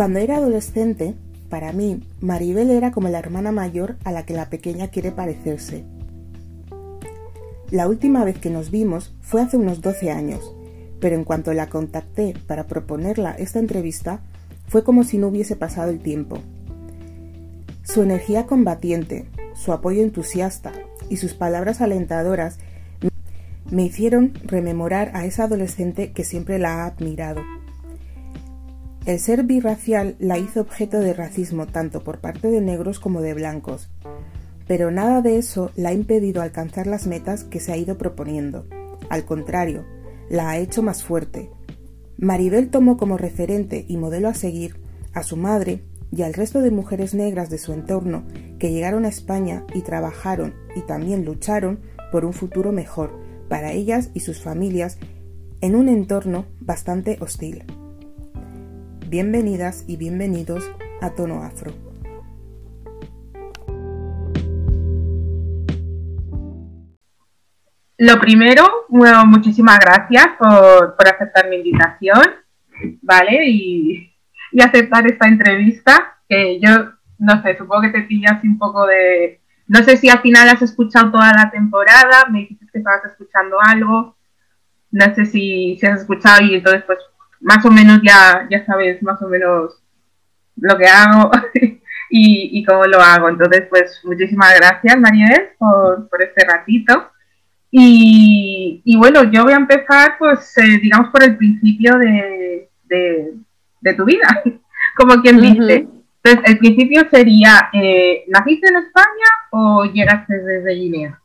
Cuando era adolescente, para mí, Maribel era como la hermana mayor a la que la pequeña quiere parecerse. La última vez que nos vimos fue hace unos 12 años, pero en cuanto la contacté para proponerla esta entrevista, fue como si no hubiese pasado el tiempo. Su energía combatiente, su apoyo entusiasta y sus palabras alentadoras me hicieron rememorar a esa adolescente que siempre la ha admirado. El ser birracial la hizo objeto de racismo tanto por parte de negros como de blancos, pero nada de eso la ha impedido alcanzar las metas que se ha ido proponiendo. Al contrario, la ha hecho más fuerte. Maribel tomó como referente y modelo a seguir a su madre y al resto de mujeres negras de su entorno que llegaron a España y trabajaron y también lucharon por un futuro mejor para ellas y sus familias en un entorno bastante hostil. Bienvenidas y bienvenidos a Tono Afro. Lo primero, muchísimas gracias por, aceptar mi invitación, ¿vale? Y, aceptar esta entrevista, que yo, no sé, supongo que te pillas un poco de... No sé si al final has escuchado toda la temporada, me dijiste que estabas escuchando algo, no sé si has escuchado y entonces pues más o menos ya, ya sabes más o menos lo que hago y, y, cómo lo hago. Entonces, pues muchísimas gracias, Mariel, por, por este ratito. Y, y, bueno, yo voy a empezar, pues, eh, digamos, por el principio de, de, tu vida, como quien dice. Entonces, el principio sería, eh, ¿naciste en España o llegaste desde Guinea?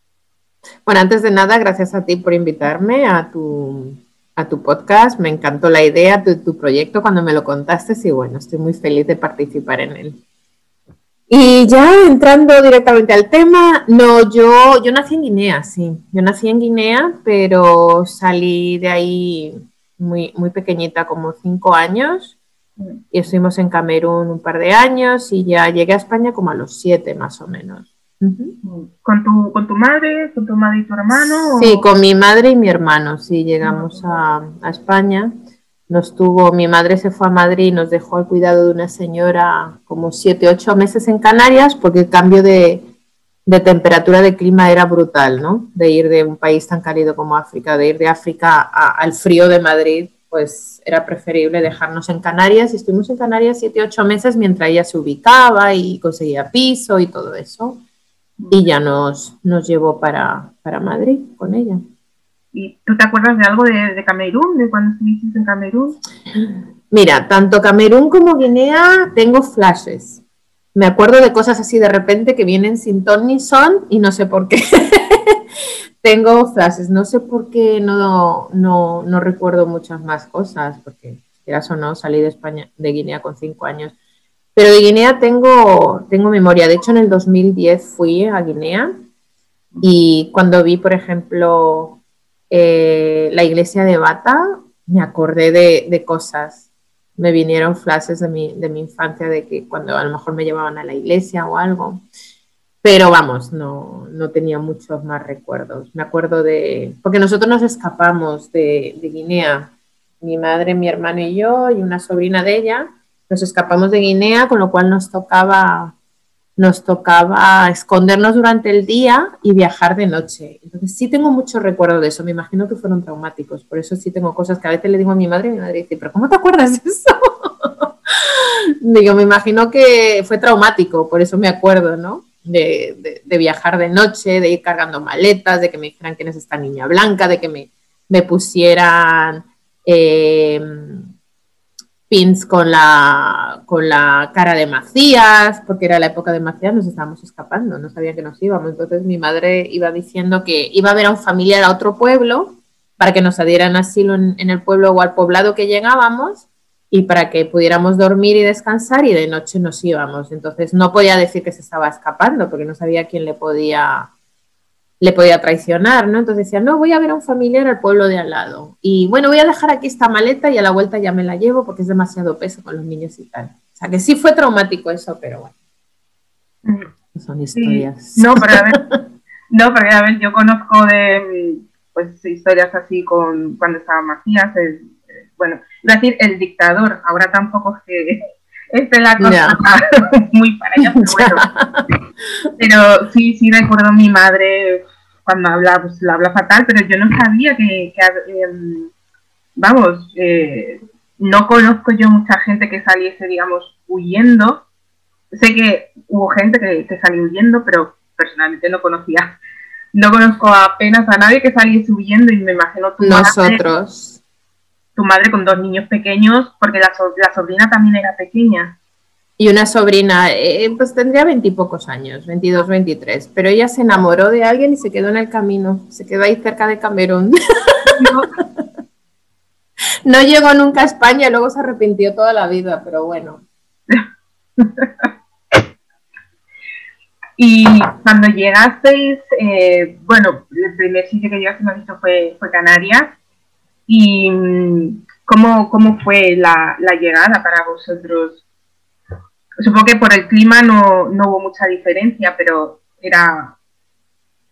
Bueno, antes de nada, gracias a ti por invitarme a tu, a tu podcast. Me encantó la idea de tu proyecto cuando me lo contaste y bueno, estoy muy feliz de participar en él. Y ya entrando directamente al tema, no, yo, yo nací en Guinea, sí. Yo nací en Guinea, pero salí de ahí muy, muy pequeñita, como cinco años. Y estuvimos en Camerún un par de años y ya llegué a España como a los siete más o menos. ¿Con, tu, ¿Con tu madre, con tu madre y tu hermano? Sí, con mi madre y mi hermano, sí, llegamos a, a, España. Nos tuvo, mi madre se fue a Madrid y nos dejó al cuidado de una señora como siete, ocho meses en Canarias, porque el cambio de, de temperatura de clima era brutal, ¿no? De ir de un país tan cálido como África, de ir de África al frío de Madrid, pues era preferible dejarnos en Canarias. Y estuvimos en Canarias siete, ocho meses mientras ella se ubicaba y conseguía piso y todo eso y ya nos, nos llevó para, para Madrid con ella. ¿Y tú te acuerdas de algo de, de Camerún, de cuando estuviste en Camerún? Mira, tanto Camerún como Guinea tengo flashes. Me acuerdo de cosas así de repente que vienen sin ton ni son y no sé por qué. tengo flashes, no sé por qué no, no, no recuerdo muchas más cosas, porque quieras o no, salí de España, de Guinea con cinco años pero de Guinea tengo, tengo memoria. De hecho, en el 2010 fui a Guinea y cuando vi, por ejemplo, eh, la iglesia de Bata, me acordé de, cosas. Me vinieron flashes de mi, de mi infancia, de que cuando a lo mejor me llevaban a la iglesia o algo. Pero vamos, no, no tenía muchos más recuerdos. Me acuerdo de... Porque nosotros nos escapamos de, de Guinea, mi madre, mi hermano y yo, y una sobrina de ella nos escapamos de Guinea, con lo cual nos tocaba, nos tocaba escondernos durante el día y viajar de noche. Entonces sí tengo mucho recuerdo de eso, me imagino que fueron traumáticos, por eso sí tengo cosas que a veces le digo a mi madre y mi madre dice, pero ¿cómo te acuerdas de eso? digo, me imagino que fue traumático, por eso me acuerdo, ¿no? De, viajar de noche, de ir cargando maletas, de que me dijeran quién es esta niña blanca, de que me, me pusieran... Eh, pins con la, con la cara de Macías, porque era la época de Macías, nos estábamos escapando, no sabía que nos íbamos. Entonces mi madre iba diciendo que iba a ver a un familiar a otro pueblo para que nos dieran asilo en, el pueblo o al poblado que llegábamos y para que pudiéramos dormir y descansar y de noche nos íbamos. Entonces no podía decir que se estaba escapando porque no sabía quién le podía le podía traicionar, ¿no? Entonces decía, no, voy a ver a un familiar al pueblo de al lado. Y bueno, voy a dejar aquí esta maleta y a la vuelta ya me la llevo porque es demasiado peso con los niños y tal. O sea, que sí fue traumático eso, pero bueno. Son historias. No, pero a ver, no, pero a ver, yo conozco de pues historias así con cuando estaba Macías, bueno, iba a decir el dictador, ahora tampoco es que, esté la cosa muy para ella, pero bueno. pero sí, sí recuerdo a mi madre cuando habla, pues la habla fatal, pero yo no sabía que, em, vamos, eh, no conozco yo mucha gente que saliese, digamos, huyendo. Sé que hubo gente que, que salió huyendo, pero personalmente no conocía, no conozco apenas a nadie que saliese huyendo y me imagino tu Nosotros. tu madre con dos niños pequeños, porque la, la sobrina también era pequeña. Y una sobrina, eh, pues tendría veintipocos años, 22, 23, pero ella se enamoró de alguien y se quedó en el camino, se quedó ahí cerca de Camerún. no llegó nunca a España y luego se arrepintió toda la vida, pero bueno. y cuando llegasteis, eh, bueno, el primer sitio que llegaste, me visto, fue, Canarias. ¿Y mm, cómo, cómo fue la llegada para vosotros? Supongo que por el clima no, no hubo mucha diferencia, pero era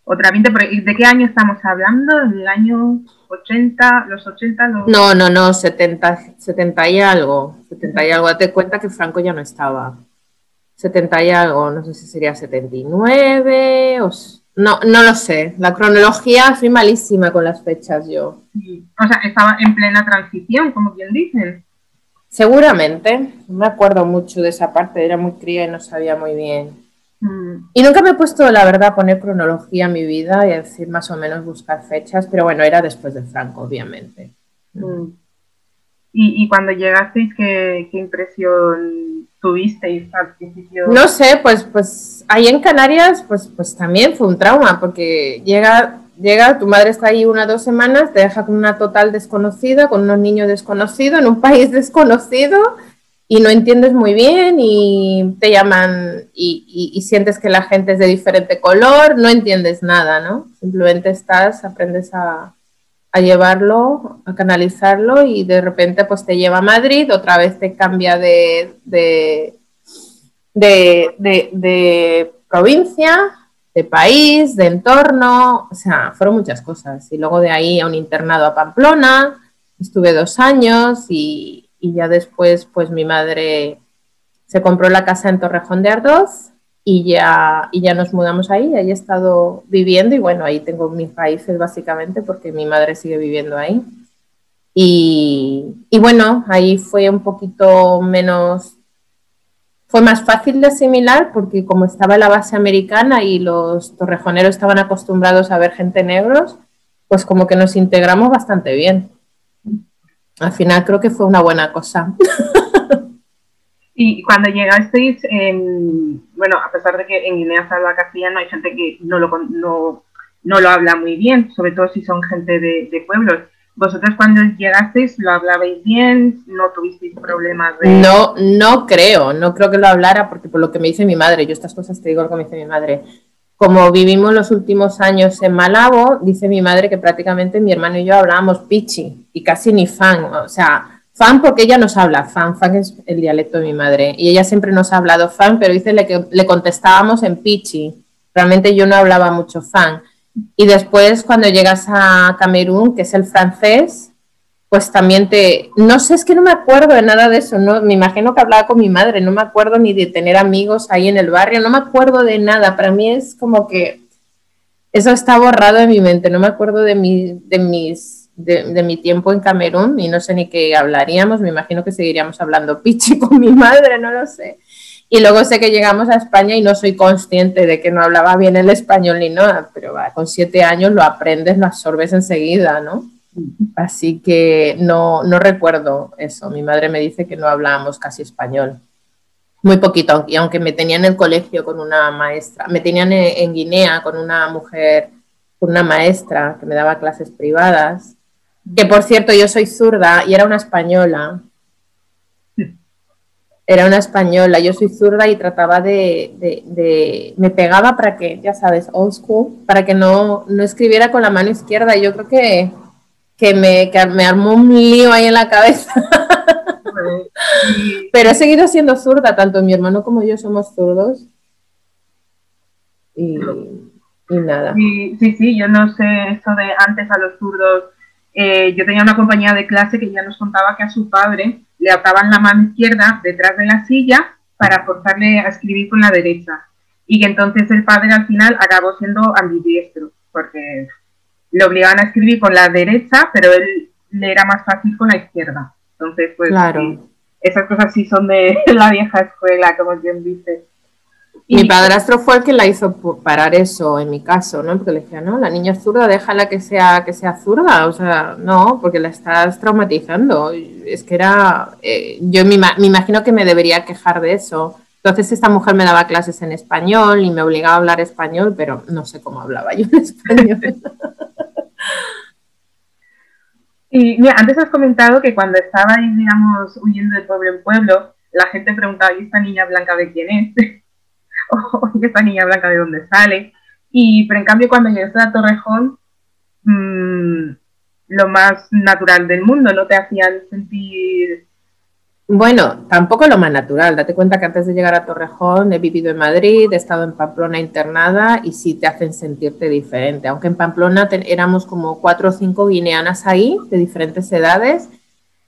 otra ambiente. ¿De qué año estamos hablando? ¿Del año 80, los 80? No, no, no, 70, 70 y algo. 70 y algo. Date cuenta que Franco ya no estaba. 70 y algo, no sé si sería 79 o... No, no lo sé. La cronología, soy malísima con las fechas yo. O sea, estaba en plena transición, como bien dicen. Seguramente, no me acuerdo mucho de esa parte, era muy cría y no sabía muy bien. Mm. Y nunca me he puesto, la verdad, a poner cronología en mi vida y a decir más o menos buscar fechas, pero bueno, era después de Franco, obviamente. Mm. ¿Y, cuando llegasteis, qué, impresión tuvisteis al principio? No sé, pues, pues ahí en Canarias, pues, pues también fue un trauma, porque llega llega, tu madre está ahí una o dos semanas, te deja con una total desconocida, con unos niños desconocidos, en un país desconocido y no entiendes muy bien y te llaman y, sientes que la gente es de diferente color, no entiendes nada, ¿no? Simplemente estás, aprendes a, llevarlo, a canalizarlo y de repente pues te lleva a Madrid, otra vez te cambia de, de, de provincia de país, de entorno, o sea, fueron muchas cosas. Y luego de ahí a un internado a Pamplona, estuve dos años y, ya después pues mi madre se compró la casa en Torrejón de Ardoz y ya, y ya nos mudamos ahí, ahí he estado viviendo y bueno, ahí tengo mis raíces básicamente porque mi madre sigue viviendo ahí. Y, y bueno, ahí fue un poquito menos fue más fácil de asimilar porque como estaba la base americana y los torrejoneros estaban acostumbrados a ver gente negros, pues como que nos integramos bastante bien. Al final creo que fue una buena cosa. Y cuando llegasteis, bueno, a pesar de que en Guinea habla castellano, hay gente que no lo, no, no lo habla muy bien, sobre todo si son gente de, de pueblos. ¿Vosotros cuando llegasteis lo hablabais bien? ¿No tuvisteis problemas de...? No, no creo, no creo que lo hablara porque por lo que me dice mi madre, yo estas cosas te digo lo que me dice mi madre, como vivimos los últimos años en Malabo, dice mi madre que prácticamente mi hermano y yo hablábamos pichi y casi ni fan, o sea, fan porque ella nos habla, fan, fan es el dialecto de mi madre y ella siempre nos ha hablado fan, pero dice que le contestábamos en pichi, realmente yo no hablaba mucho fan. Y después cuando llegas a Camerún, que es el francés, pues también te, no sé, es que no me acuerdo de nada de eso, no, me imagino que hablaba con mi madre, no me acuerdo ni de tener amigos ahí en el barrio, no me acuerdo de nada, para mí es como que eso está borrado de mi mente, no me acuerdo de, mi, de, mis, de, mi tiempo en Camerún y no sé ni qué hablaríamos, me imagino que seguiríamos hablando pichi con mi madre, no lo sé. Y luego sé que llegamos a España y no soy consciente de que no hablaba bien el español ni nada, pero con siete años lo aprendes, lo absorbes enseguida, ¿no? Así que no, no recuerdo eso. Mi madre me dice que no hablábamos casi español. Muy poquito, y aunque me tenían en el colegio con una maestra, me tenían en Guinea con una mujer, con una maestra que me daba clases privadas, que por cierto yo soy zurda y era una española, era una española, yo soy zurda y trataba de, me pegaba para que, ya sabes, old school, para que no, no escribiera con la mano izquierda. Y yo creo que, que, me, me armó un lío ahí en la cabeza. Pero he seguido siendo zurda, tanto mi hermano como yo somos zurdos. Y, y nada. Sí, sí, sí, yo no sé eso de antes a los zurdos eh, yo tenía una compañía de clase que ya nos contaba que a su padre le ataban la mano izquierda detrás de la silla para forzarle a escribir con la derecha. Y que entonces el padre al final acabó siendo ambidiestro, porque le obligaban a escribir con la derecha, pero él le era más fácil con la izquierda. Entonces, pues claro. esas cosas sí son de la vieja escuela, como quien dice. Mi padrastro fue el que la hizo parar eso, en mi caso, ¿no? Porque le decía, no, la niña es zurda, déjala que sea, que sea zurda. O sea, no, porque la estás traumatizando. Es que era, eh, yo me, me, imagino que me debería quejar de eso. Entonces esta mujer me daba clases en español y me obligaba a hablar español, pero no sé cómo hablaba yo en español. y mira, antes has comentado que cuando estabais, digamos, huyendo de pueblo en pueblo, la gente preguntaba, ¿y esta niña blanca de quién es? o esta niña blanca de dónde sale. Y, pero en cambio, cuando llegaste a Torrejón, mmm, lo más natural del mundo, no te hacían sentir. Bueno, tampoco lo más natural. Date cuenta que antes de llegar a Torrejón he vivido en Madrid, he estado en Pamplona internada y sí te hacen sentirte diferente. Aunque en Pamplona éramos como cuatro o cinco guineanas ahí, de diferentes edades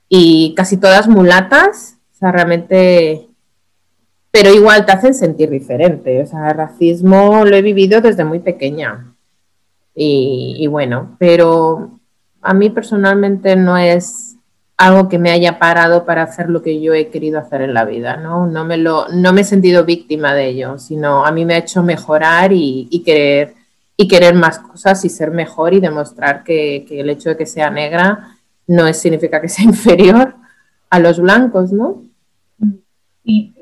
y casi todas mulatas. O sea, realmente pero igual te hacen sentir diferente. O sea, el racismo lo he vivido desde muy pequeña. Y, bueno, pero a mí personalmente no es algo que me haya parado para hacer lo que yo he querido hacer en la vida, ¿no? No me, lo, no me he sentido víctima de ello, sino a mí me ha hecho mejorar y, querer, y querer más cosas y ser mejor y demostrar que, el hecho de que sea negra no significa que sea inferior a los blancos, ¿no? Y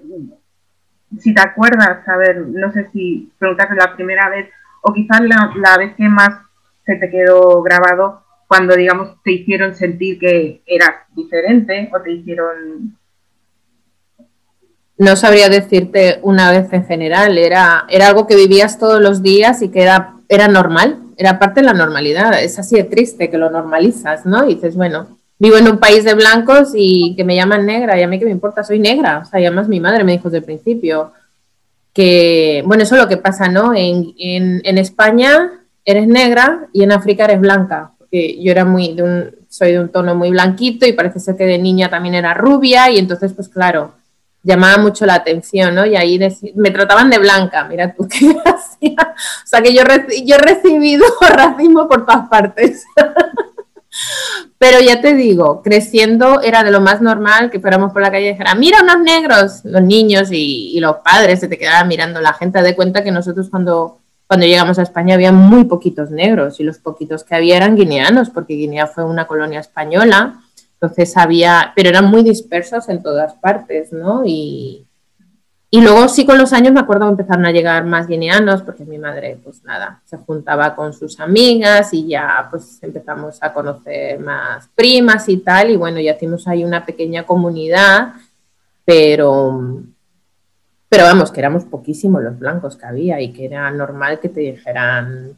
si te acuerdas, a ver, no sé si preguntaste la primera vez o quizás la, vez que más se te quedó grabado cuando, digamos, te hicieron sentir que eras diferente o te hicieron... No sabría decirte una vez en general, era, era algo que vivías todos los días y que era, era normal, era parte de la normalidad. Es así de triste que lo normalizas, ¿no? Y dices, bueno, vivo en un país de blancos y que me llaman negra, y a mí que me importa, soy negra, o sea, y además mi madre me dijo desde el principio que, bueno, eso es lo que pasa, ¿no? En, España eres negra y en África eres blanca, porque yo era muy, soy de un tono muy blanquito y parece ser que de niña también era rubia, y entonces, pues claro, llamaba mucho la atención, ¿no? Y ahí me trataban de blanca, mira tú qué gracia. O sea que yo, yo he recibido racismo por todas partes. Pero ya te digo, creciendo era de lo más normal que fuéramos por la calle y dijera, mira unos negros, los niños y, los padres se te quedaban mirando. La gente de cuenta que nosotros cuando, cuando llegamos a España había muy poquitos negros y los poquitos que había eran guineanos, porque Guinea fue una colonia española. Entonces había, pero eran muy dispersos en todas partes, ¿no? Y, y luego sí con los años me acuerdo que empezaron a llegar más guineanos porque mi madre pues nada, se juntaba con sus amigas y ya pues empezamos a conocer más primas y tal y bueno, ya hicimos ahí una pequeña comunidad, pero pero vamos, que éramos poquísimos los blancos que había y que era normal que te dijeran,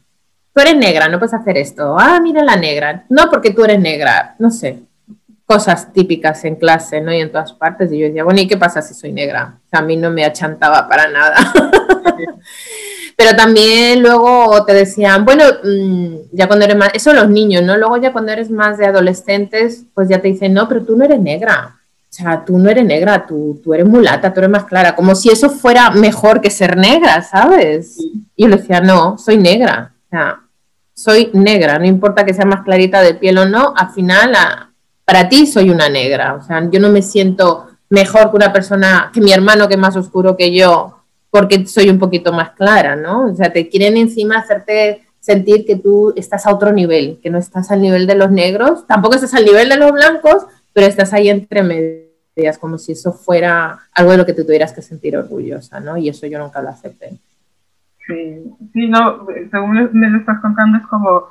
tú eres negra, no puedes hacer esto, ah, mira la negra, no porque tú eres negra, no sé, cosas típicas en clase, ¿no? Y en todas partes. Y yo decía, bueno, ¿y qué pasa si soy negra? a mí no me achantaba para nada. Pero también luego te decían, bueno, mm, ya cuando eres más, eso los niños, ¿no? Luego ya cuando eres más de adolescentes, pues ya te dicen, no, pero tú no eres negra. O sea, tú no eres negra, tú, tú eres mulata, tú eres más clara. Como si eso fuera mejor que ser negra, ¿sabes? Y yo le decía, no, soy negra. O sea, soy negra, no importa que sea más clarita de piel o no, al final para ti soy una negra, o sea, yo no me siento mejor que una persona, que mi hermano que es más oscuro que yo, porque soy un poquito más clara, ¿no? O sea, te quieren encima hacerte sentir que tú estás a otro nivel, que no estás al nivel de los negros, tampoco estás al nivel de los blancos, pero estás ahí entre medias, como si eso fuera algo de lo que te tuvieras que sentir orgullosa, ¿no? Y eso yo nunca lo acepté. Sí, sí, no, según me lo estás contando, es como,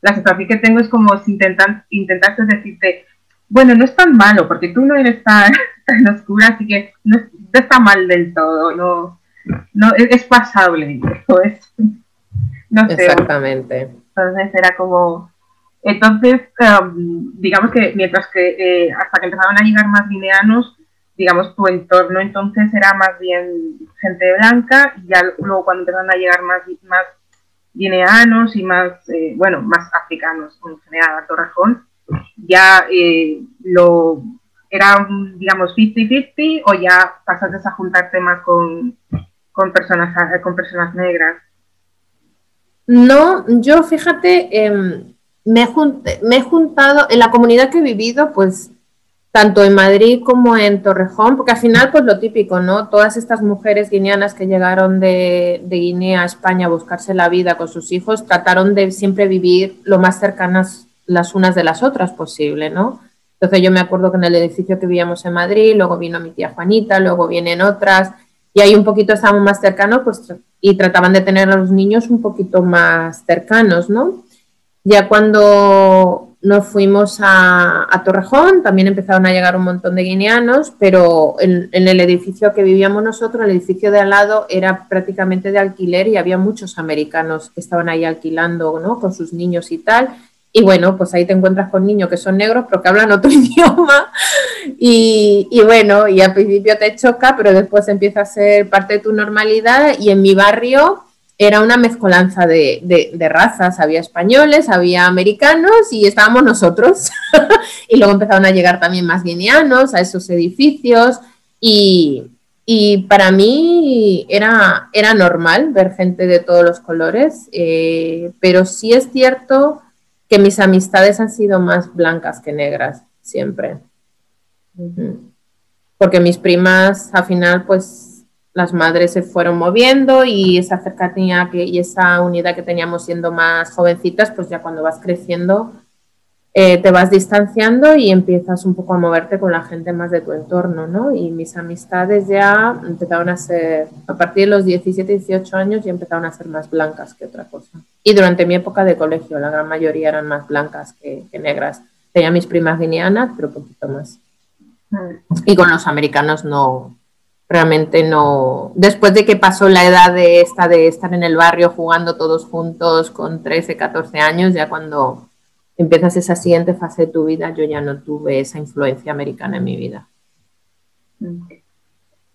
la situación que tengo es como si intentan, intentaste decirte, bueno, no es tan malo, porque tú no eres tan, oscura, así que no, está mal del todo, no, no es, pasable, es, no sé. Exactamente. Entonces era como, entonces, um, digamos que mientras que eh, hasta que empezaron a llegar más guineanos, digamos, tu entorno entonces era más bien gente blanca, y ya luego cuando empezaron a llegar más, más guineanos y más, eh, bueno, más africanos en general a Torrejón, ya eh, lo era, digamos, 50-50 o ya pasaste a juntarte más con, con, personas, con personas negras? No, yo fíjate, em, me, me he juntado, en la comunidad que he vivido, pues tanto en Madrid como en Torrejón, porque al final, pues lo típico, ¿no? Todas estas mujeres guineanas que llegaron de, Guinea a España a buscarse la vida con sus hijos, trataron de siempre vivir lo más cercanas las unas de las otras posible, ¿no? Entonces yo me acuerdo que en el edificio que vivíamos en Madrid, luego vino mi tía Juanita, luego vienen otras, y ahí un poquito estábamos más cercanos, pues, y trataban de tener a los niños un poquito más cercanos, ¿no? Ya cuando nos fuimos a, Torrejón, también empezaron a llegar un montón de guineanos, pero en, el edificio que vivíamos nosotros, el edificio de al lado, era prácticamente de alquiler y había muchos americanos que estaban ahí alquilando, ¿no? Con sus niños y tal. Y bueno, pues ahí te encuentras con niños que son negros, pero que hablan otro idioma. Y, y, bueno, y al principio te choca, pero después empieza a ser parte de tu normalidad. Y en mi barrio, era una mezcolanza de, razas, había españoles, había americanos y estábamos nosotros. y luego empezaron a llegar también más guineanos a esos edificios y, para mí era, era, normal ver gente de todos los colores, eh, pero sí es cierto que mis amistades han sido más blancas que negras, siempre. Porque mis primas, al final, pues las madres se fueron moviendo y esa cercanía que, y esa unidad que teníamos siendo más jovencitas, pues ya cuando vas creciendo eh, te vas distanciando y empiezas un poco a moverte con la gente más de tu entorno, ¿no? Y mis amistades ya empezaron a ser, a partir de los 17, 18 años ya empezaron a ser más blancas que otra cosa. Y durante mi época de colegio la gran mayoría eran más blancas que, que negras. Tenía mis primas guineanas, pero un poquito más. Mm. Y con los americanos no, realmente no, después de que pasó la edad de esta de estar en el barrio jugando todos juntos con 13, 14 años, ya cuando empiezas esa siguiente fase de tu vida, yo ya no tuve esa influencia americana en mi vida.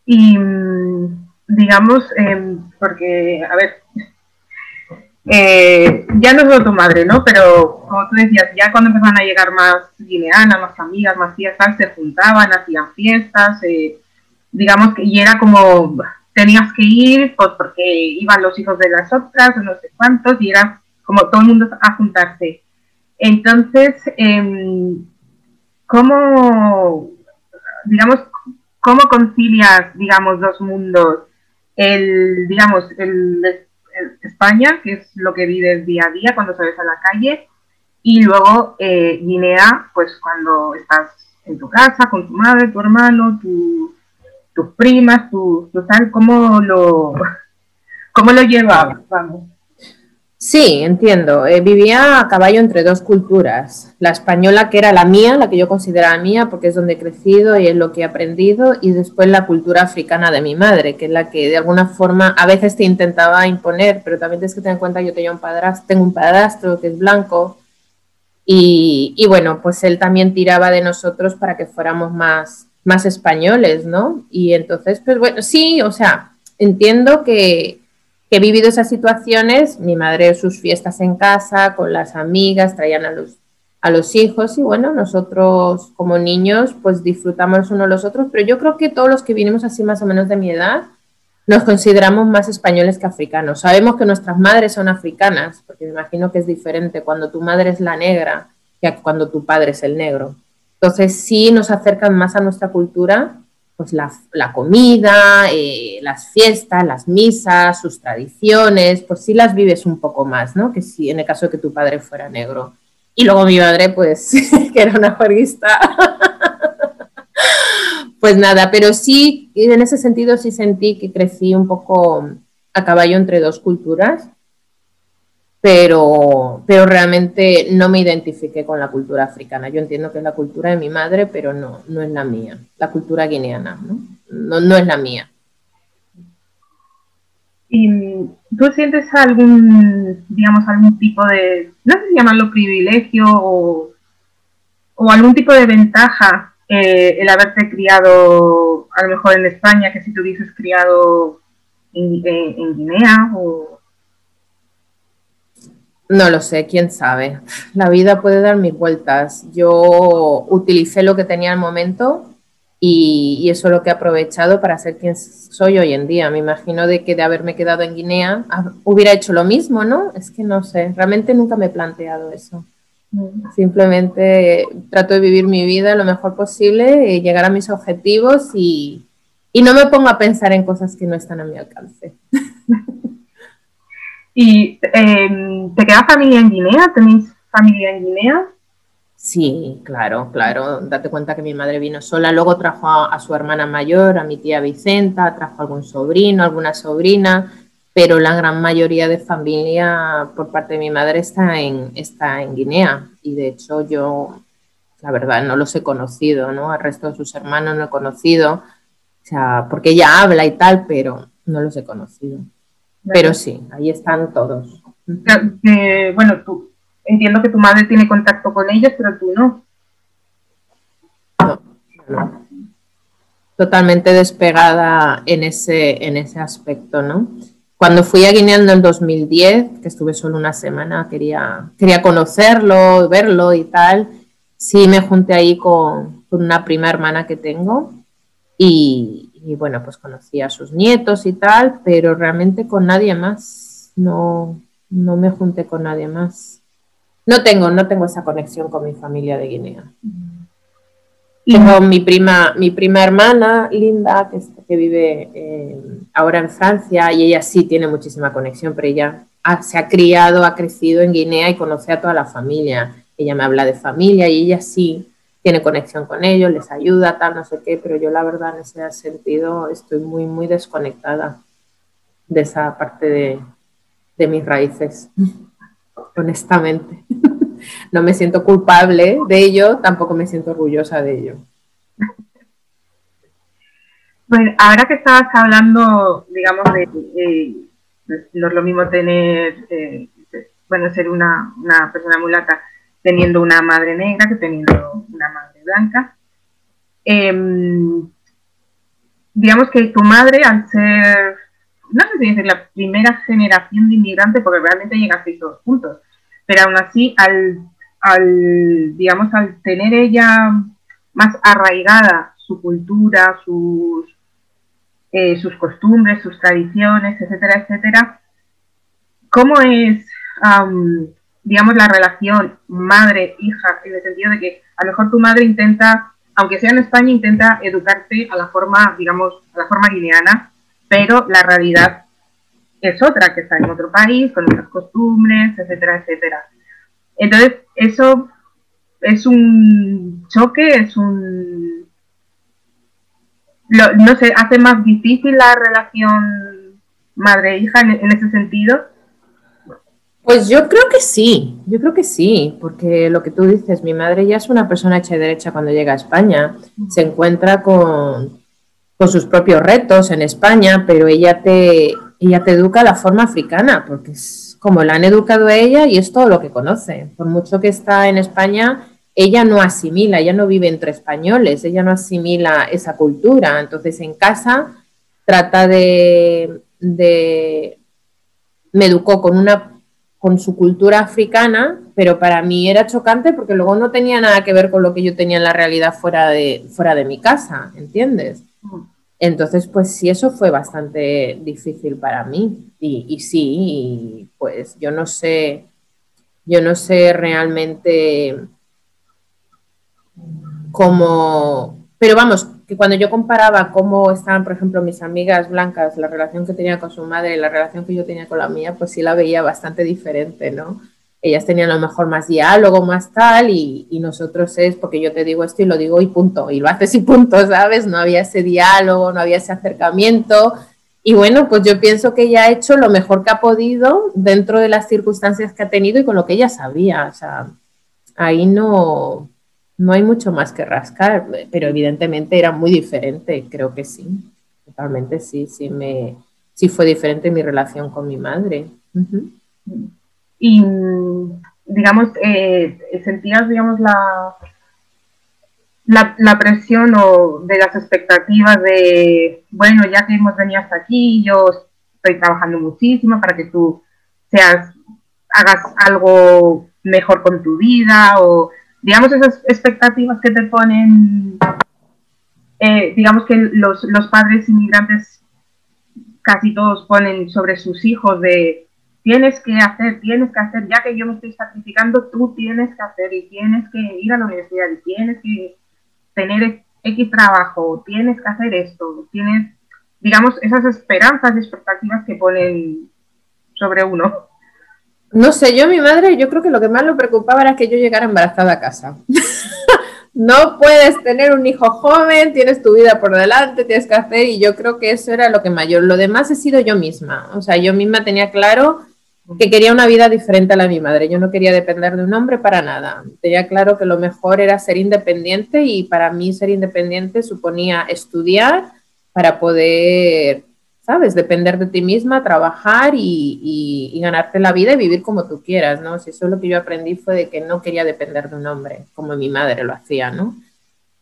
Y mm, digamos, em, porque, a ver, eh, ya no solo tu madre, ¿no? Pero como tú decías, ya cuando empezaban a llegar más guineanas, más amigas, más fiestas, se juntaban, hacían fiestas, eh, digamos que, y era como, tenías que ir pues, porque iban los hijos de las otras, no sé cuántos, y era como todo el mundo a juntarse. Entonces, eh, ¿cómo, digamos, cómo concilias, digamos, dos mundos? El, digamos, el, España, que es lo que vives día a día cuando sales a la calle, y luego eh, Guinea, pues cuando estás en tu casa, con tu madre, tu hermano, tu, tus primas, tu, tal, ¿cómo lo, cómo lo llevabas? Vamos. Sí, entiendo. Eh, vivía a caballo entre dos culturas. La española, que era la mía, la que yo consideraba mía, porque es donde he crecido y es lo que he aprendido, y después la cultura africana de mi madre, que es la que de alguna forma a veces te intentaba imponer, pero también tienes que tener en cuenta que yo tengo un padrastro, tengo un padrastro que es blanco, y, y bueno, pues él también tiraba de nosotros para que fuéramos más más españoles, ¿no? Y entonces, pues bueno, sí, o sea, entiendo que, he vivido esas situaciones, mi madre sus fiestas en casa, con las amigas, traían a los, a los hijos y bueno, nosotros como niños pues disfrutamos unos los otros, pero yo creo que todos los que vinimos así más o menos de mi edad nos consideramos más españoles que africanos. Sabemos que nuestras madres son africanas, porque me imagino que es diferente cuando tu madre es la negra que cuando tu padre es el negro. Entonces sí nos acercan más a nuestra cultura, pues la, comida, eh, las fiestas, las misas, sus tradiciones, pues sí las vives un poco más, ¿no? Que si en el caso de que tu padre fuera negro. Y luego mi madre, pues, que era una juerguista. pues nada, pero sí, en ese sentido sí sentí que crecí un poco a caballo entre dos culturas pero, pero realmente no me identifiqué con la cultura africana. Yo entiendo que es la cultura de mi madre, pero no, no es la mía. La cultura guineana, ¿no? No, es la mía. ¿Y tú sientes algún, digamos, algún tipo de, no sé si llamarlo privilegio o, o algún tipo de ventaja eh, el haberte criado a lo mejor en España que si te hubieses criado en, en Guinea o No lo sé, quién sabe. La vida puede dar mil vueltas. Yo utilicé lo que tenía al momento y, eso es lo que he aprovechado para ser quien soy hoy en día. Me imagino de que de haberme quedado en Guinea ah, hubiera hecho lo mismo, ¿no? Es que no sé, realmente nunca me he planteado eso. Simplemente trato de vivir mi vida lo mejor posible, eh, llegar a mis objetivos y, y no me pongo a pensar en cosas que no están a mi alcance. ¿Y em, te queda familia en Guinea? ¿Tenéis familia en Guinea? Sí, claro, claro. Date cuenta que mi madre vino sola, luego trajo a, su hermana mayor, a mi tía Vicenta, trajo algún sobrino, alguna sobrina, pero la gran mayoría de familia por parte de mi madre está en, está en Guinea. Y de hecho yo, la verdad, no los he conocido, ¿no? Al resto de sus hermanos no he conocido, o sea, porque ella habla y tal, pero no los he conocido. Pero sí, ahí están todos. bueno, tú, entiendo que tu madre tiene contacto con ellos, pero tú no. No, Totalmente despegada en ese, en ese aspecto, ¿no? Cuando fui a Guinea en el 2010, que estuve solo una semana, quería, quería conocerlo, verlo y tal, sí me junté ahí con, una prima hermana que tengo y, y, bueno, pues conocí a sus nietos y tal, pero realmente con nadie más, no, no me junté con nadie más. No tengo, no tengo esa conexión con mi familia de Guinea. Tengo mi prima, mi prima hermana, Linda, que, vive eh, ahora en Francia, y ella sí tiene muchísima conexión, pero ella se ha criado, ha crecido en Guinea y conoce a toda la familia. Ella me habla de familia y ella sí tiene conexión con ellos, les ayuda, tal, no sé qué, pero yo la verdad en ese sentido estoy muy, muy desconectada de esa parte de, de mis raíces honestamente. no me siento culpable de ello, tampoco me siento orgullosa de ello. Bueno, ahora que estabas hablando, digamos, de, no es lo mismo tener, eh, bueno, ser una, persona mulata teniendo una madre negra que teniendo una madre blanca. Em, digamos que tu madre, al ser no sé si es la primera generación de inmigrantes, porque realmente llegasteis todos juntos, pero aún así, al, al, digamos, al tener ella más arraigada su cultura, sus, eh, sus costumbres, sus tradiciones, etcétera, etcétera, ¿cómo es, digamos, la relación madre-hija, en el sentido de que a lo mejor tu madre intenta, aunque sea en España, intenta educarte a la forma, digamos, a la forma guineana, pero la realidad es otra, que está en otro país, con otras costumbres, etcétera, etcétera. Entonces, eso es un choque, es un... no sé, hace más difícil la relación madre-hija en, ese sentido. Pues yo creo que sí, yo creo que sí, porque lo que tú dices, mi madre ya es una persona hecha y derecha cuando llega a España, se encuentra con, con sus propios retos en España, pero ella te, ella te educa a la forma africana, porque es como la han educado a ella y es todo lo que conoce. Por mucho que está en España, ella no asimila, ella no vive entre españoles, ella no asimila esa cultura. Entonces en casa trata de, de me educó con una con su cultura africana, pero para mí era chocante porque luego no tenía nada que ver con lo que yo tenía en la realidad fuera de, fuera de mi casa, ¿entiendes? Entonces, pues sí, eso fue bastante difícil para mí. Y, sí, pues yo no sé, yo no sé realmente cómo, pero vamos, que cuando yo comparaba cómo estaban, por ejemplo, mis amigas blancas, la relación que tenía con su madre y la relación que yo tenía con la mía, pues sí la veía bastante diferente, ¿no? ellas tenían a lo mejor más diálogo, más tal, y, nosotros es porque yo te digo esto y lo digo y punto, y lo haces y punto, ¿sabes? No había ese diálogo, no había ese acercamiento. Y bueno, pues yo pienso que ella ha hecho lo mejor que ha podido dentro de las circunstancias que ha tenido y con lo que ella sabía. O sea, ahí no, no hay mucho más que rascar, pero evidentemente era muy diferente, creo que sí, totalmente sí, sí, me, sí fue diferente mi relación con mi madre. Y, digamos, eh, sentías, digamos, la, la, presión o de las expectativas de, bueno, ya que hemos venido hasta aquí, yo estoy trabajando muchísimo para que tú seas hagas algo mejor con tu vida digamos esas expectativas que te ponen, eh, digamos que los, los padres inmigrantes casi todos ponen sobre sus hijos de tienes que hacer, tienes que hacer, ya que yo me estoy sacrificando, tú tienes que hacer y tienes que ir a la universidad y tienes que tener X trabajo, tienes que hacer esto, tienes, digamos, esas esperanzas y expectativas que ponen sobre uno. No sé, yo mi madre, yo creo que lo que más lo preocupaba era que yo llegara embarazada a casa. no puedes tener un hijo joven, tienes tu vida por delante, tienes que hacer, y yo creo que eso era lo que mayor. Lo demás he sido yo misma. O sea, yo misma tenía claro que quería una vida diferente a la de mi madre. Yo no quería depender de un hombre para nada. Tenía claro que lo mejor era ser independiente y para mí ser independiente suponía estudiar para poder ¿sabes? Depender de ti misma, trabajar y, ganarte la vida y vivir como tú quieras, ¿no? Si eso es lo que yo aprendí fue de que no quería depender de un hombre, como mi madre lo hacía, ¿no?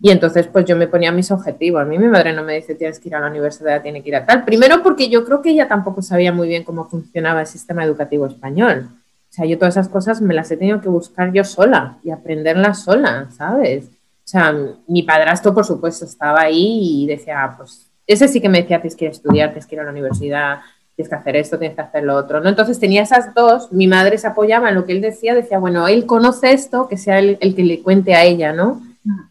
Y entonces, pues yo me ponía mis objetivos. A mí mi madre no me dice tienes que ir a la universidad, tienes que ir a tal. Primero porque yo creo que ella tampoco sabía muy bien cómo funcionaba el sistema educativo español. O sea, yo todas esas cosas me las he tenido que buscar yo sola y aprenderlas sola, ¿sabes? O sea, mi padrastro, por supuesto, estaba ahí y decía, ah, pues ese sí que me decía, tienes que ir a estudiar, tienes que ir a la universidad, tienes que hacer esto, tienes que hacer lo otro, ¿no? Entonces tenía esas dos, mi madre se apoyaba en lo que él decía, decía, bueno, él conoce esto, que sea él el que le cuente a ella, ¿no?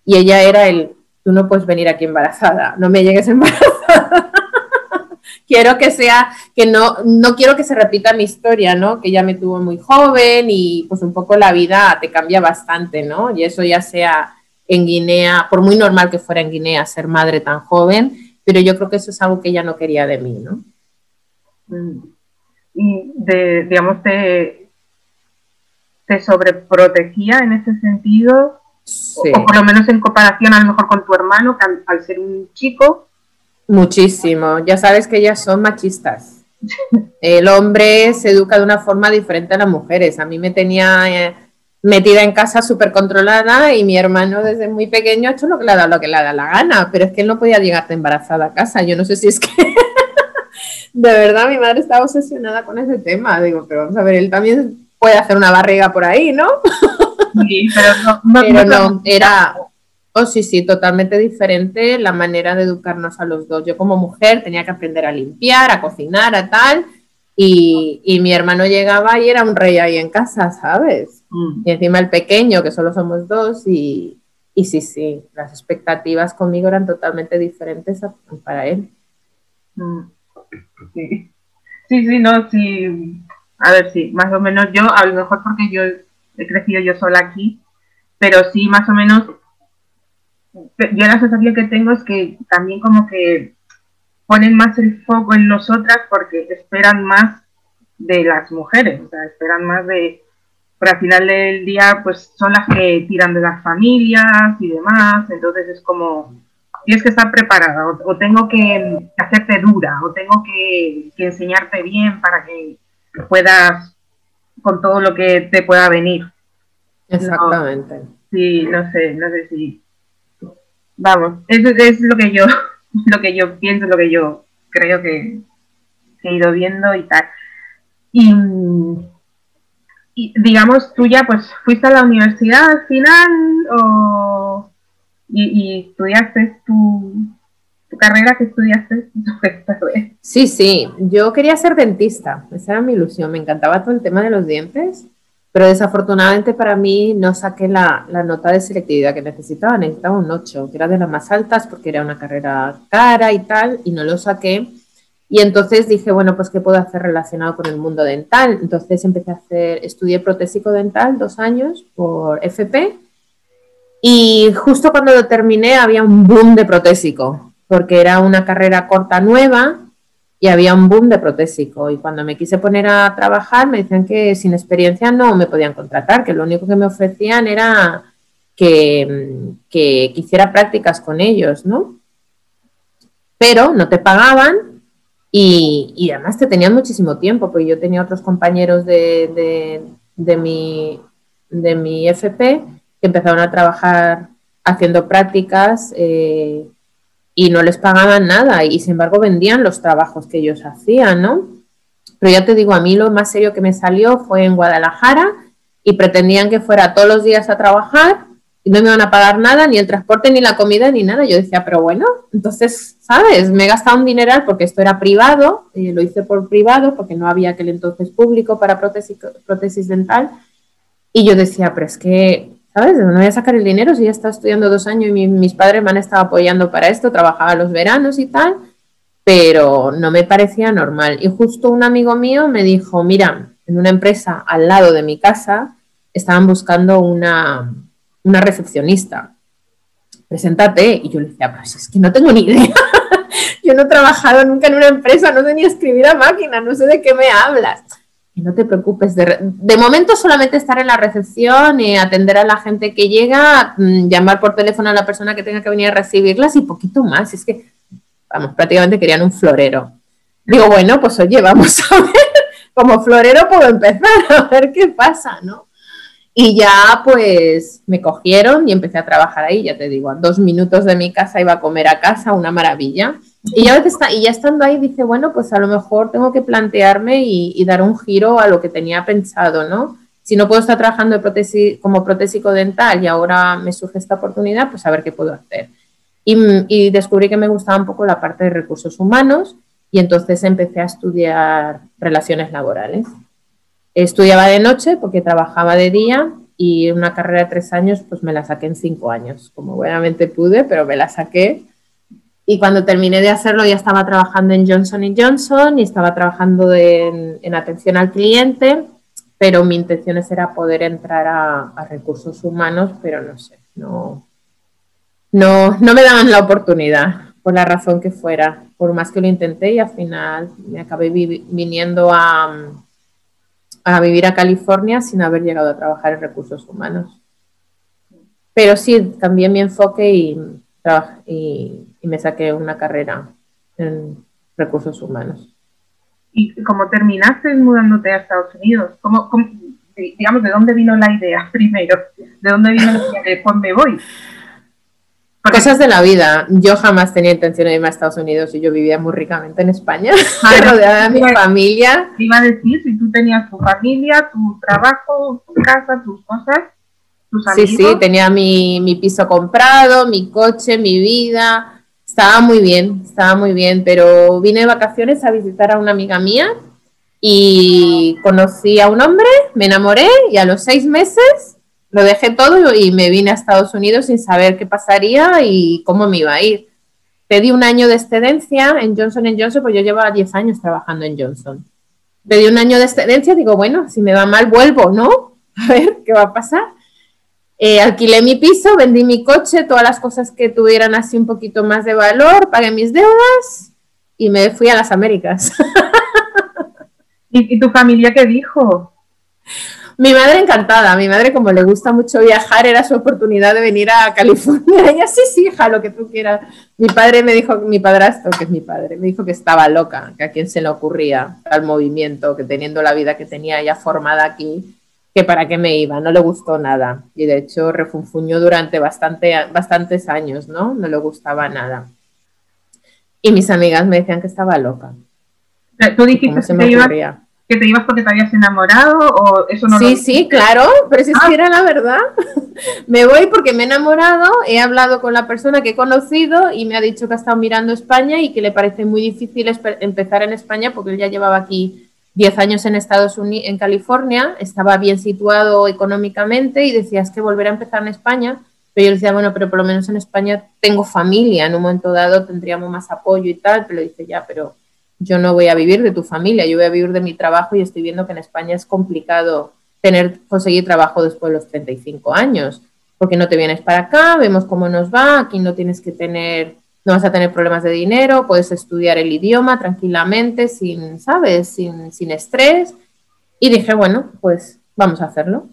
Y ella era el, tú no puedes venir aquí embarazada, no me llegues embarazada. quiero que sea, que no, no quiero que se repita mi historia, ¿no? Que ella me tuvo muy joven y pues un poco la vida te cambia bastante, ¿no? Y eso ya sea en Guinea, por muy normal que fuera en Guinea ser madre tan joven, pero yo creo que eso es algo que ella no quería de mí, ¿no? Mm. Y, de, digamos, te, te sobreprotegía en ese sentido, sí. o, por lo menos en comparación a lo mejor con tu hermano, que al, ser un chico. Muchísimo, ya sabes que ellas son machistas. El hombre se educa de una forma diferente a las mujeres. A mí me tenía... Eh, metida en casa súper controlada y mi hermano desde muy pequeño ha hecho lo que le ha dado lo que le da la gana, pero es que él no podía llegar embarazada a casa. Yo no sé si es que de verdad mi madre estaba obsesionada con ese tema. Digo, pero vamos a ver, él también puede hacer una barriga por ahí, ¿no? Sí, pero no, pero no era, oh sí, sí, totalmente diferente la manera de educarnos a los dos. Yo como mujer tenía que aprender a limpiar, a cocinar, a tal, y, y mi hermano llegaba y era un rey ahí en casa, ¿sabes? Mm. Y encima el pequeño, que solo somos dos, y, y sí, sí, las expectativas conmigo eran totalmente diferentes para él. Mm. Sí. sí, sí, no, sí. A ver, sí, más o menos yo, a lo mejor porque yo he crecido yo sola aquí, pero sí, más o menos, yo la sensación que tengo es que también como que ponen más el foco en nosotras porque esperan más de las mujeres, o sea, esperan más de, pero al final del día pues son las que tiran de las familias y demás, entonces es como tienes que estar preparada o, tengo que, hacerte dura o tengo que, enseñarte bien para que puedas con todo lo que te pueda venir. Exactamente. sí, no sé, no sé si vamos, eso es lo que yo lo que yo pienso, lo que yo creo que, que he ido viendo y tal. Y digamos, tú ya pues fuiste a la universidad al final o, y, estudiaste tu, tu, carrera que estudiaste. Sí, sí, yo quería ser dentista, esa era mi ilusión, me encantaba todo el tema de los dientes, pero desafortunadamente para mí no saqué la, la nota de selectividad que necesitaba, necesitaba un 8, que era de las más altas porque era una carrera cara y tal, y no lo saqué y entonces dije, bueno, pues ¿qué puedo hacer relacionado con el mundo dental? Entonces empecé a hacer, estudié protésico dental dos años por FP y justo cuando lo terminé había un boom de protésico, porque era una carrera corta nueva y había un boom de protésico. Y cuando me quise poner a trabajar me decían que sin experiencia no me podían contratar, que lo único que me ofrecían era que, que, que hiciera prácticas con ellos, ¿no? Pero no te pagaban y, además te tenían muchísimo tiempo, porque yo tenía otros compañeros de, de, mi, de mi FP que empezaron a trabajar haciendo prácticas eh, y no les pagaban nada y sin embargo vendían los trabajos que ellos hacían, ¿no? pero ya te digo, a mí lo más serio que me salió fue en Guadalajara y pretendían que fuera todos los días a trabajar y no me iban a pagar nada, ni el transporte, ni la comida, ni nada. Yo decía, pero bueno, entonces, ¿sabes? Me he gastado un dineral porque esto era privado, y lo hice por privado porque no había aquel entonces público para prótesis, prótesis dental. Y yo decía, pero es que, ¿sabes? ¿De dónde voy a sacar el dinero si ya estado estudiando dos años y mis padres me han estado apoyando para esto, trabajaba los veranos y tal? Pero no me parecía normal. Y justo un amigo mío me dijo, mira, en una empresa al lado de mi casa estaban buscando una una recepcionista, preséntate. Y yo le decía, pues es que no tengo ni idea. yo no he trabajado nunca en una empresa, no sé ni escribir a máquina, no sé de qué me hablas. Y no te preocupes, de, de momento solamente estar en la recepción, y atender a la gente que llega, mm, llamar por teléfono a la persona que tenga que venir a recibirlas y poquito más. Es que, vamos, prácticamente querían un florero. Digo, bueno, pues oye, vamos a ver, como florero puedo empezar a ver qué pasa, ¿no? Y ya pues me cogieron y empecé a trabajar ahí, ya te digo, a dos minutos de mi casa iba a comer a casa, una maravilla. Y ya, está, y ya estando ahí dice, bueno, pues a lo mejor tengo que plantearme y, dar un giro a lo que tenía pensado, ¿no? Si no puedo estar trabajando como protésico dental y ahora me surge esta oportunidad, pues a ver qué puedo hacer. Y, y descubrí que me gustaba un poco la parte de recursos humanos y entonces empecé a estudiar relaciones laborales. Estudiaba de noche porque trabajaba de día y una carrera de tres años pues me la saqué en cinco años, como buenamente pude, pero me la saqué. Y cuando terminé de hacerlo ya estaba trabajando en Johnson Johnson y estaba trabajando en, atención al cliente, pero mi intención era poder entrar a, recursos humanos, pero no sé, no, no, no me daban la oportunidad por la razón que fuera, por más que lo intenté y al final me acabé viniendo a, a vivir a California sin haber llegado a trabajar en recursos humanos. Pero sí, cambié mi enfoque y, me saqué una carrera en recursos humanos. ¿Y cómo terminaste mudándote a Estados Unidos? ¿Cómo, digamos, de dónde vino la idea primero? ¿De dónde vino la idea de pues me voy? Cosas de la vida. Yo jamás tenía intención de irme a Estados Unidos y yo vivía muy ricamente en España, rodeada de mi familia. iba a decir, si tú tenías tu familia, tu trabajo, tu casa, tus cosas, tus amigos. Sí, sí, tenía mi, mi piso comprado, mi coche, mi vida. Estaba muy bien, estaba muy bien, pero vine de vacaciones a visitar a una amiga mía y conocí a un hombre, me enamoré y a los seis meses lo dejé todo y me vine a Estados Unidos sin saber qué pasaría y cómo me iba a ir. Pedí un año de excedencia en Johnson Johnson, pues yo llevaba 10 años trabajando en Johnson. Pedí un año de excedencia, digo, bueno, si me va mal, vuelvo, ¿no? A ver qué va a pasar. Eh, alquilé mi piso, vendí mi coche, todas las cosas que tuvieran así un poquito más de valor, pagué mis deudas y me fui a las Américas. ¿Y, ¿Y, tu familia qué dijo? Mi madre encantada, mi madre como le gusta mucho viajar, era su oportunidad de venir a California. Ella sí, sí, hija, lo que tú quieras. Mi padre me dijo, mi padrastro, que es mi padre, me dijo que estaba loca, que a quién se le ocurría al movimiento, que teniendo la vida que tenía ya formada aquí, que para qué me iba, no le gustó nada. Y de hecho refunfuñó durante bastante, bastantes años, ¿no? No le gustaba nada. Y mis amigas me decían que estaba loca. Tú dijiste que me ocurría? Que te ibas porque te habías enamorado o eso no Sí, sí, claro, pero si es que ah. era la verdad. me voy porque me he enamorado, he hablado con la persona que he conocido y me ha dicho que ha estado mirando España y que le parece muy difícil empezar en España porque él ya llevaba aquí 10 años en Estados Unidos, en California, estaba bien situado económicamente y decías que volver a empezar en España. Pero yo decía, bueno, pero por lo menos en España tengo familia, en un momento dado tendríamos más apoyo y tal, pero dice, ya, pero yo no voy a vivir de tu familia, yo voy a vivir de mi trabajo y estoy viendo que en España es complicado tener, conseguir trabajo después de los 35 años, porque no te vienes para acá, vemos cómo nos va, aquí no tienes que tener, no vas a tener problemas de dinero, puedes estudiar el idioma tranquilamente, sin, ¿sabes?, sin, sin estrés. Y dije, bueno, pues vamos a hacerlo.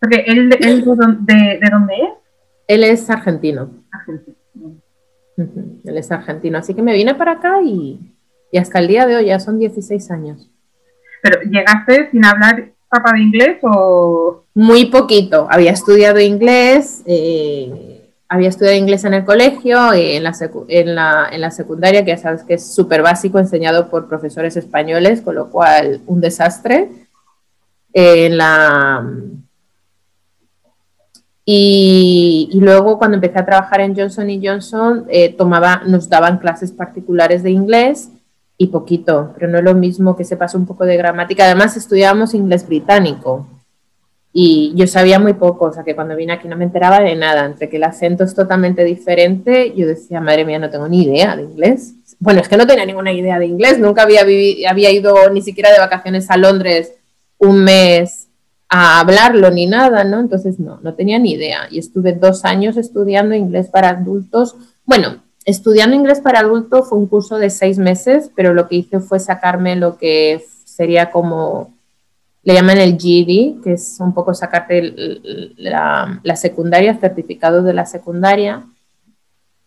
Porque él, de, dónde es? Él es argentino. Argentino. Él es argentino, así que me vine para acá y, y hasta el día de hoy ya son 16 años. ¿Pero llegaste sin hablar papá de inglés o...? Muy poquito. Había estudiado inglés, eh, había estudiado inglés en el colegio y en la, en la, en la secundaria, que ya sabes que es súper básico, enseñado por profesores españoles, con lo cual un desastre. en la, y, y, luego cuando empecé a trabajar en Johnson Johnson, eh, tomaba, nos daban clases particulares de inglés y poquito, pero no es lo mismo que se pasa un poco de gramática. Además, estudiábamos inglés británico y yo sabía muy poco, o sea que cuando vine aquí no me enteraba de nada, entre que el acento es totalmente diferente, yo decía, madre mía, no tengo ni idea de inglés. Bueno, es que no tenía ninguna idea de inglés, nunca había, había ido ni siquiera de vacaciones a Londres un mes a hablarlo ni nada, ¿no? Entonces no, no tenía ni idea. Y estuve dos años estudiando inglés para adultos. Bueno, estudiando inglés para adultos fue un curso de seis meses, pero lo que hice fue sacarme lo que sería como le llaman el GED, que es un poco sacarte la, la, secundaria, certificado de la secundaria,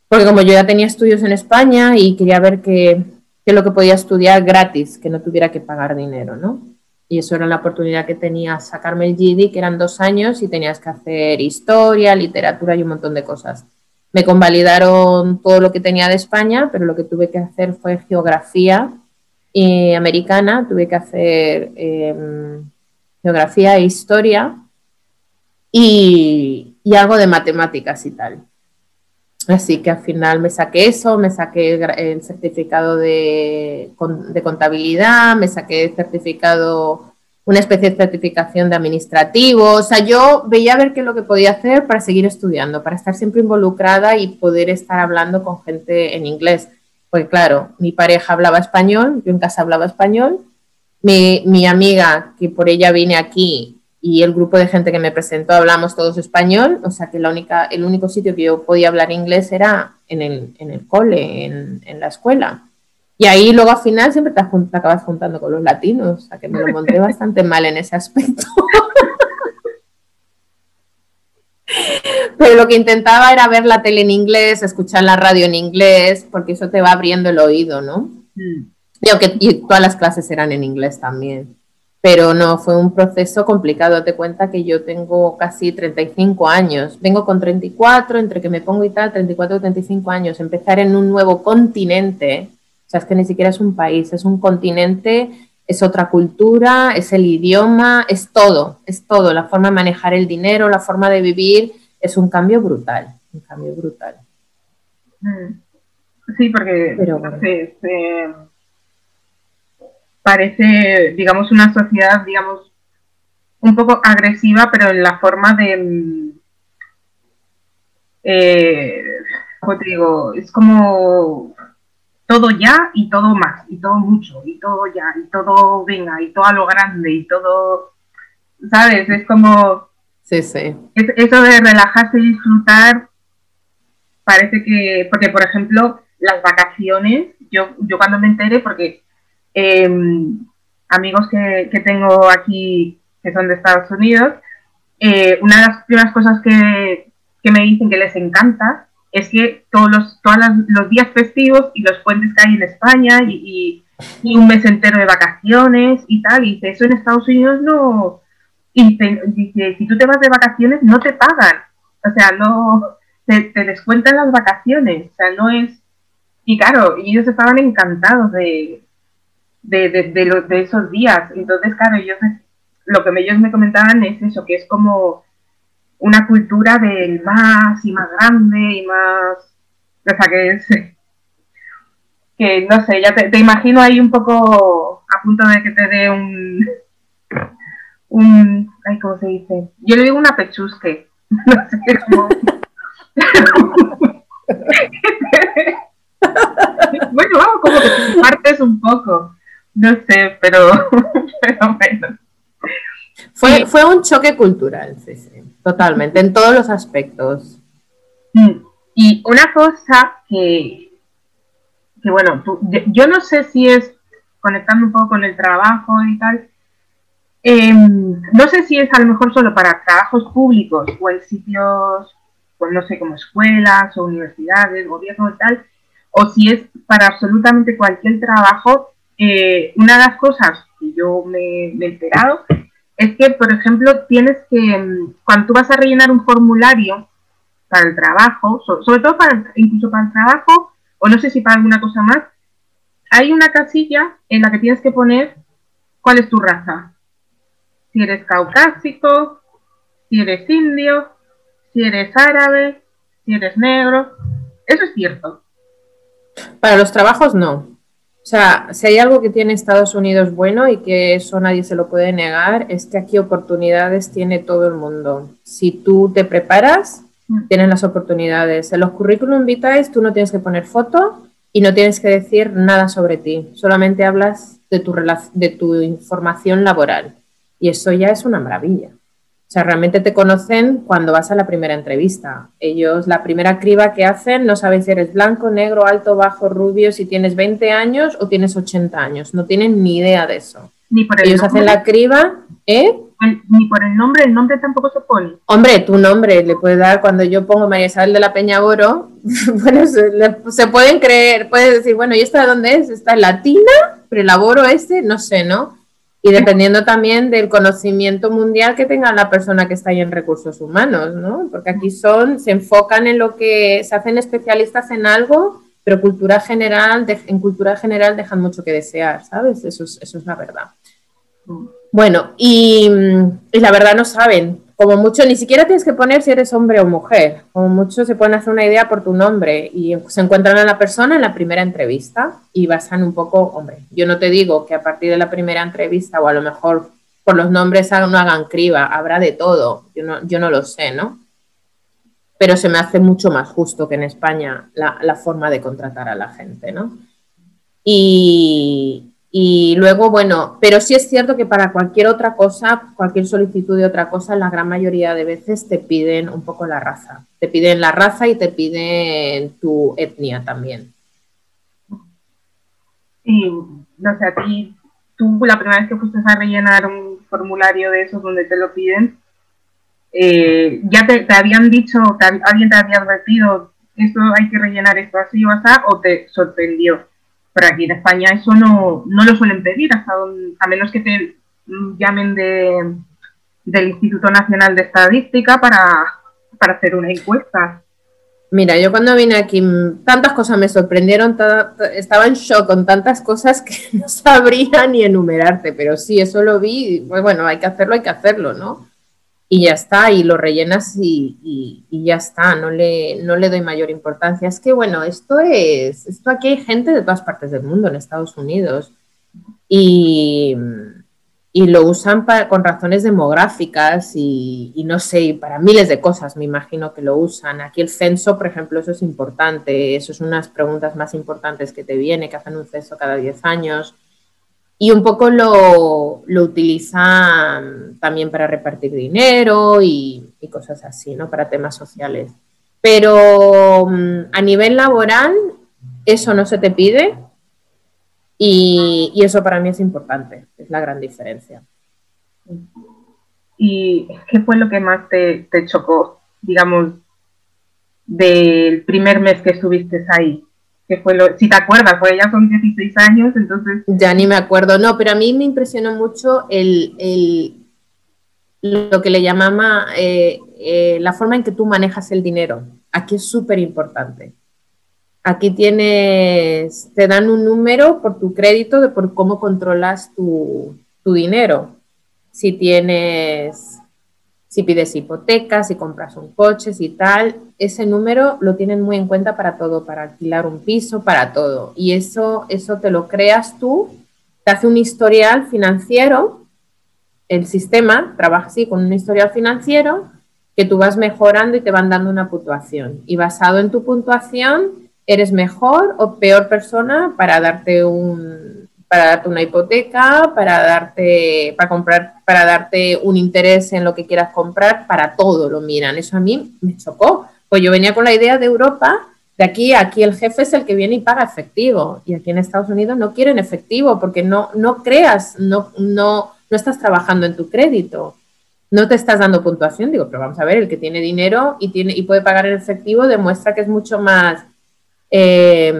porque como yo ya tenía estudios en España y quería ver qué es lo que podía estudiar gratis, que no tuviera que pagar dinero, ¿no? Y eso era la oportunidad que tenía, sacarme el GED, que eran dos años y tenías que hacer historia, literatura y un montón de cosas. Me convalidaron todo lo que tenía de España, pero lo que tuve que hacer fue geografía americana, tuve que hacer em, geografía e historia y, algo de matemáticas y tal. Así que al final me saqué eso, me saqué el, certificado de, de, contabilidad, me saqué el certificado, una especie de certificación de administrativo. O sea, yo veía a ver qué es lo que podía hacer para seguir estudiando, para estar siempre involucrada y poder estar hablando con gente en inglés. Pues claro, mi pareja hablaba español, yo en casa hablaba español, mi, mi amiga, que por ella vine aquí, y el grupo de gente que me presentó hablamos todos español, o sea que la única, el único sitio que yo podía hablar inglés era en el, en el cole, en, en, la escuela. Y ahí luego al final siempre te, te, acabas juntando con los latinos, o sea que me lo monté bastante mal en ese aspecto. Pero lo que intentaba era ver la tele en inglés, escuchar la radio en inglés, porque eso te va abriendo el oído, ¿no? Mm. Y aunque todas las clases eran en inglés también. Pero no, fue un proceso complicado. Date cuenta que yo tengo casi 35 años. Vengo con 34, entre que me pongo y tal, 34 o 35 años. Empezar en un nuevo continente, sea, es que ni siquiera es un país, es un continente, es otra cultura, es el idioma, es todo, es todo. La forma de manejar el dinero, la forma de vivir es un cambio brutal, un cambio brutal. Mm. Sí, porque parece, digamos, una sociedad, digamos, un poco agresiva, pero en la forma de, mm, eh, ¿cómo te digo? Es como todo ya y todo más, y todo mucho, y todo ya, y todo venga, y todo a lo grande, y todo, ¿sabes? Es como Sí, sí. eso de relajarse y disfrutar parece que, porque por ejemplo, las vacaciones, yo, yo cuando me enteré, porque em, amigos que, tengo aquí que son de Estados Unidos, eh, una de las primeras cosas que, me dicen que les encanta es que todos los, los días festivos y los puentes que hay en España y, y, un mes entero de vacaciones y tal, y eso en Estados Unidos no, y dice, si tú te vas de vacaciones, no te pagan. O sea, no te, descuentan las vacaciones. O sea, no es... Y claro, ellos estaban encantados de, de, de, de esos días. Entonces, claro, ellos, lo que ellos me comentaban es eso, que es como una cultura del más y más grande y más... O sea, que es... Que no sé, ya te, te imagino ahí un poco a punto de que te dé un un, ay, ¿cómo se dice? Yo le digo una pechusque. No sé cómo. bueno, vamos, como que partes un poco. No sé, pero, pero bueno. Fue, fue un choque cultural, sí, sí, totalmente, en todos los aspectos. Mm, y una cosa que, que bueno, yo no sé si es conectando un poco con el trabajo y tal, Em, no sé si es a lo mejor solo para trabajos públicos o en sitios, pues no sé, como escuelas o universidades, gobierno y tal, o si es para absolutamente cualquier trabajo. Eh, una de las cosas que yo me, he enterado es que, por ejemplo, tienes que, em, cuando tú vas a rellenar un formulario para el trabajo, sobre todo para, incluso para el trabajo, o no sé si para alguna cosa más, hay una casilla en la que tienes que poner cuál es tu raza. Si eres caucásico, si eres indio, si eres árabe, si eres negro. Eso es cierto. Para los trabajos no. O sea, si hay algo que tiene Estados Unidos bueno y que eso nadie se lo puede negar, es que aquí oportunidades tiene todo el mundo. Si tú te preparas, mm. tienes las oportunidades. En los currículum vitae tú no tienes que poner foto, y no tienes que decir nada sobre ti, solamente hablas de tu, de tu información laboral. Y eso ya es una maravilla. O sea, realmente te conocen cuando vas a la primera entrevista. Ellos, la primera criba que hacen, no saben si eres blanco, negro, alto, bajo, rubio, si tienes 20 años o tienes 80 años. No tienen ni idea de eso. Ni por Ellos hacen la criba, ¿eh? ni por el nombre, el nombre tampoco se pone. Hombre, tu nombre le puede dar, cuando yo pongo María Isabel de la Peña Boro, bueno, se, pueden creer, puedes decir, bueno, ¿y esta de dónde es? ¿Está latina? ¿Prelaboro este? No sé, ¿no? Y dependiendo también del conocimiento mundial que tenga la persona que está ahí en recursos humanos, ¿no? Porque aquí son, se enfocan en lo que se hacen especialistas en algo, pero cultura general, en cultura general dejan mucho que desear, ¿sabes? Eso es, eso es la verdad. Bueno, y, la verdad no saben. Como mucho, ni siquiera tienes que poner si eres hombre o mujer. Como mucho se pueden hacer una idea por tu nombre y se encuentran a la persona en la primera entrevista y basan un poco, hombre, yo no te digo que a partir de la primera entrevista o a lo mejor por los nombres no hagan criba, habrá de todo, yo no, yo no lo sé, ¿no? Pero se me hace mucho más justo que en España la, la forma de contratar a la gente, ¿no? Y, y luego, bueno, pero sí es cierto que para cualquier otra cosa, cualquier solicitud de otra cosa, la gran mayoría de veces te piden un poco la raza. Te piden la raza y te piden tu etnia también. Y, no sé, a ti, tú la primera vez que fuiste a rellenar un formulario de esos donde te lo piden, eh, ya te, habían dicho, alguien te había advertido, esto hay que rellenar esto así o así, o te sorprendió. Pero aquí en España eso no, lo suelen pedir, hasta a menos que te llamen de, del Instituto Nacional de Estadística para, hacer una encuesta. Mira, yo cuando vine aquí, tantas cosas me sorprendieron, estaba en shock con tantas cosas que no sabría ni enumerarte, pero sí, eso lo vi, pues bueno, hay que hacerlo, hay que hacerlo, ¿no? Y ya está, y lo rellenas y, ya está, no le, no le doy mayor importancia. Es que bueno, esto es, esto aquí hay gente de todas partes del mundo, en Estados Unidos, y, lo usan con razones demográficas y, no sé, para miles de cosas me imagino que lo usan. Aquí el censo, por ejemplo, eso es importante, eso es unas preguntas más importantes que te viene, que hacen un censo cada 10 años y un poco lo, lo utilizan también para repartir dinero y, cosas así, ¿no? Para temas sociales. Pero mm, a nivel laboral, eso no se te pide y, eso para mí es importante, es la gran diferencia. ¿Y qué fue lo que más te, te chocó, digamos, del primer mes que estuviste ahí? Fue lo, si te acuerdas, pues ya son 16 años, entonces... Ya ni me acuerdo, no, pero a mí me impresionó mucho el, el lo que le llamaba eh, eh, la forma en que tú manejas el dinero. Aquí es súper importante. Aquí tienes, te dan un número por tu crédito de por cómo controlas tu, tu dinero. Si tienes si pides hipotecas, si compras un coche, si tal, ese número lo tienen muy en cuenta para todo, para alquilar un piso, para todo. Y eso, eso te lo creas tú, te hace un historial financiero, el sistema trabaja así con un historial financiero que tú vas mejorando y te van dando una puntuación. Y basado en tu puntuación, eres mejor o peor persona para darte un, para darte una hipoteca, para darte, para comprar, para darte un interés en lo que quieras comprar, para todo lo miran. Eso a mí me chocó. Pues yo venía con la idea de Europa, de aquí, aquí el jefe es el que viene y paga efectivo. Y aquí en Estados Unidos no quieren efectivo porque no, no creas, no, no, no estás trabajando en tu crédito. No te estás dando puntuación, digo, pero vamos a ver, el que tiene dinero y, tiene, y puede pagar en efectivo demuestra que es mucho más eh,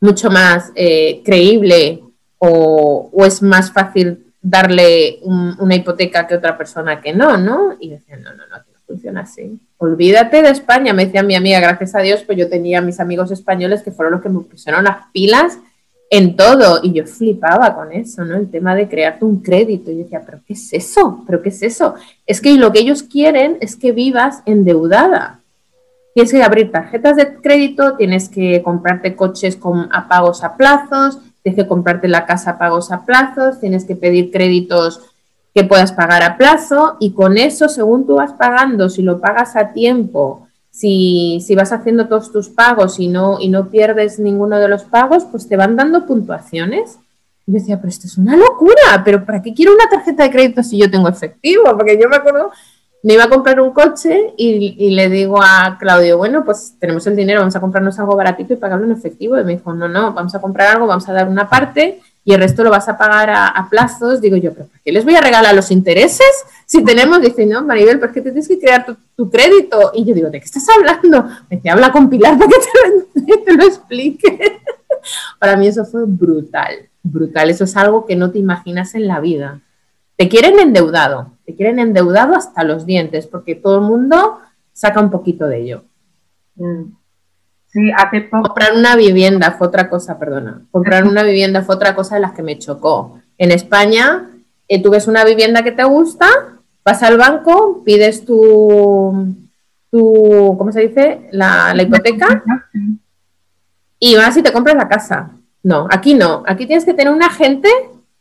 mucho más eh, creíble o, es más fácil darle una hipoteca que otra persona que no, ¿no? Y decían, no, no, no, funciona así. Olvídate de España, me decía mi amiga, gracias a Dios, pues yo tenía mis amigos españoles que fueron los que me pusieron las pilas en todo. Y yo flipaba con eso, ¿no? El tema de crearte un crédito. Y yo decía, ¿pero qué es eso? ¿Pero qué es eso? Es que lo que ellos quieren es que vivas endeudada. Tienes que abrir tarjetas de crédito, tienes que comprarte coches con a pagos a plazos, tienes que comprarte la casa a pagos a plazos, tienes que pedir créditos que puedas pagar a plazo y con eso, según tú vas pagando, si lo pagas a tiempo, si, si, vas haciendo todos tus pagos y no, y no pierdes ninguno de los pagos, pues te van dando puntuaciones. Y yo decía, pero esto es una locura, pero ¿para qué quiero una tarjeta de crédito si yo tengo efectivo? Porque yo me acuerdo, me iba a comprar un coche y, le digo a Claudio, bueno, pues tenemos el dinero, vamos a comprarnos algo baratito y pagarlo en efectivo. Y me dijo, no, no, vamos a comprar algo, vamos a dar una parte y el resto lo vas a pagar a, plazos, digo yo, ¿pero por qué les voy a regalar los intereses? Si tenemos, dice, no, Maribel, ¿por qué te tienes que crear tu, crédito? Y yo digo, ¿de qué estás hablando? Me dice, habla con Pilar para que te, te lo explique. Para mí eso fue brutal, brutal. Eso es algo que no te imaginas en la vida. Te quieren endeudado, te quieren endeudado hasta los dientes, porque todo el mundo saca un poquito de ello. Mm. Sí, hace poco. Comprar una vivienda fue otra cosa, perdona. Comprar una vivienda fue otra cosa de las que me chocó. En España, eh, tú ves una vivienda que te gusta, vas al banco, pides tu, tu ¿cómo se dice? La, la hipoteca y vas y te compras la casa. No, aquí no. Aquí tienes que tener un agente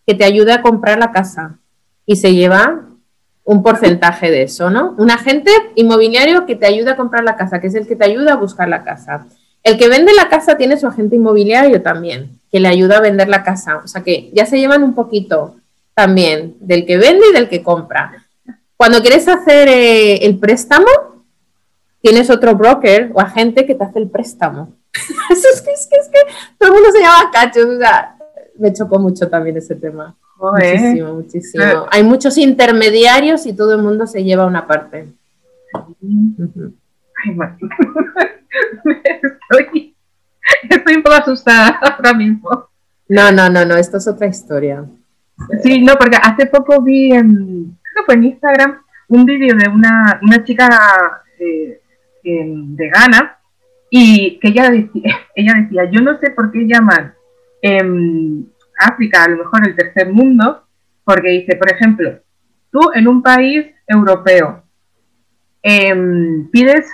que te ayude a comprar la casa y se lleva un porcentaje de eso, ¿no? Un agente inmobiliario que te ayuda a comprar la casa, que es el que te ayuda a buscar la casa. El que vende la casa tiene su agente inmobiliario también, que le ayuda a vender la casa. O sea que ya se llevan un poquito también del que vende y del que compra. Cuando quieres hacer eh, el préstamo, tienes otro broker o agente que te hace el préstamo. es, que, es, que, es que todo el mundo se llama cachos. O sea, me chocó mucho también ese tema. Muchísimo, muchísimo. Eh. Hay muchos intermediarios y todo el mundo se lleva una parte. estoy, estoy un poco asustada ahora mismo. No, no, no, no, esto es otra historia. Sí, no, porque hace poco vi en, creo que fue en Instagram, un vídeo de una, una chica eh, de Ghana y que ella decía, ella decía, yo no sé por qué llaman en África, a lo mejor el tercer mundo, porque dice, por ejemplo, tú en un país europeo em, pides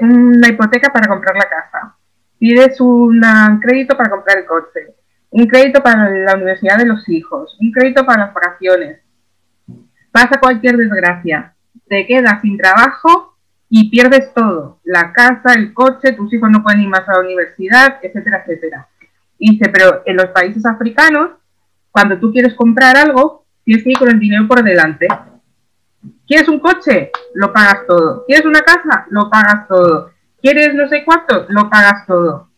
una hipoteca para comprar la casa, pides un crédito para comprar el coche, un crédito para la universidad de los hijos, un crédito para las vacaciones. Pasa cualquier desgracia, te quedas sin trabajo y pierdes todo, la casa, el coche, tus hijos no pueden ir más a la universidad, etcétera, etcétera. Dice, pero en los países africanos, cuando tú quieres comprar algo, tienes que ir con el dinero por delante. ¿Quieres un coche? Lo pagas todo. ¿Quieres una casa? Lo pagas todo. ¿Quieres no sé cuánto? Lo pagas todo.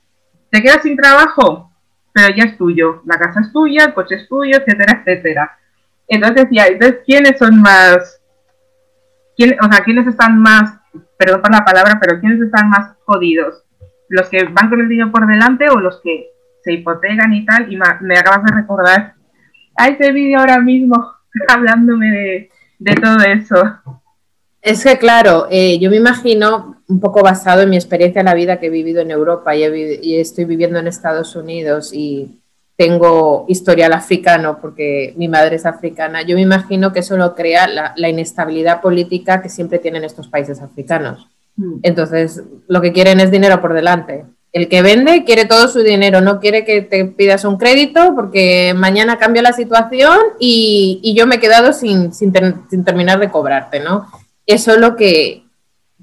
¿Te quedas sin trabajo? Pero ya es tuyo. La casa es tuya, el coche es tuyo, etcétera, etcétera. Entonces, ya, entonces, ¿quiénes son más? ¿quién, o sea, ¿quiénes están más, perdón por la palabra, pero ¿quiénes están más jodidos? ¿Los que van con el dinero por delante o los que se hipotecan y tal? Y me acabas de recordar a ese vídeo ahora mismo hablándome de, de todo eso. Es que, claro, eh, yo me imagino, un poco basado en mi experiencia en la vida que he vivido en Europa y, estoy viviendo en Estados Unidos y tengo historial africano porque mi madre es africana, yo me imagino que eso lo crea la, inestabilidad política que siempre tienen estos países africanos. Mm. Entonces, lo que quieren es dinero por delante. El que vende quiere todo su dinero, no quiere que te pidas un crédito porque mañana cambia la situación y, yo me he quedado sin, terminar de cobrarte, ¿no? eso es lo que,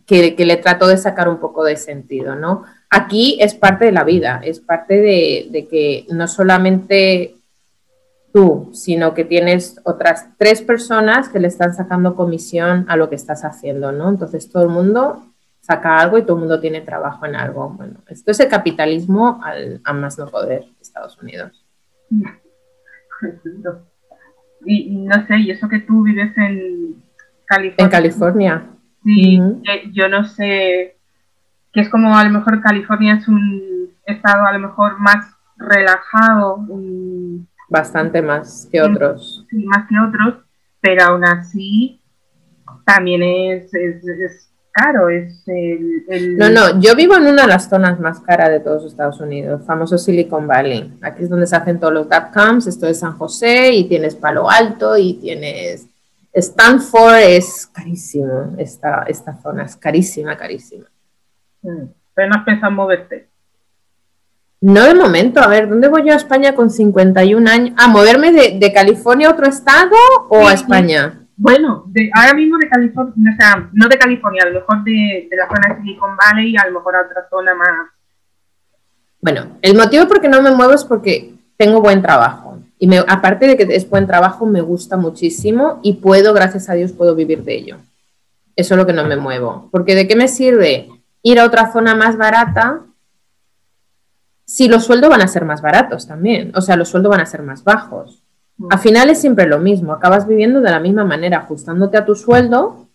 le trato de sacar un poco de sentido, ¿no? Aquí es parte de la vida, es parte de, que no solamente tú, sino que tienes otras tres personas que le están sacando comisión a lo que estás haciendo, ¿no? Entonces todo el mundo saca algo y todo el mundo tiene trabajo en algo. Bueno, esto es el capitalismo al, a más no poder de Estados Unidos. Y no sé, y eso que tú vives en, en California. Sí, yo no sé, que es como a lo mejor California es un estado a lo mejor más relajado. Bastante más que otros. Sí, más que otros, pero aún así también es, caro, es el, No, no, yo vivo en una de las zonas más caras de todos Estados Unidos, famoso Silicon Valley. Aquí es donde se hacen todos los camps, esto es San José y tienes Palo Alto y tienes Stanford, es carísimo esta, esta zona, es carísima, carísima. Mm, pero no has pensado moverte. No de momento, a ver, ¿dónde voy yo a España con 51 años? ¿A moverme de, California a otro estado o a España? Bueno, de, ahora mismo de California, o sea, no de California, a lo mejor de, la zona de Silicon Valley y a lo mejor a otra zona más. Bueno, el motivo por qué no me muevo es porque tengo buen trabajo. Y me, aparte de que es buen trabajo, me gusta muchísimo y puedo, gracias a Dios, puedo vivir de ello. Eso es lo que no me muevo. Porque ¿de qué me sirve ir a otra zona más barata si los sueldos van a ser más baratos también? O sea, los sueldos van a ser más bajos. Al final es siempre lo mismo, acabas viviendo de la misma manera, ajustándote a tu sueldo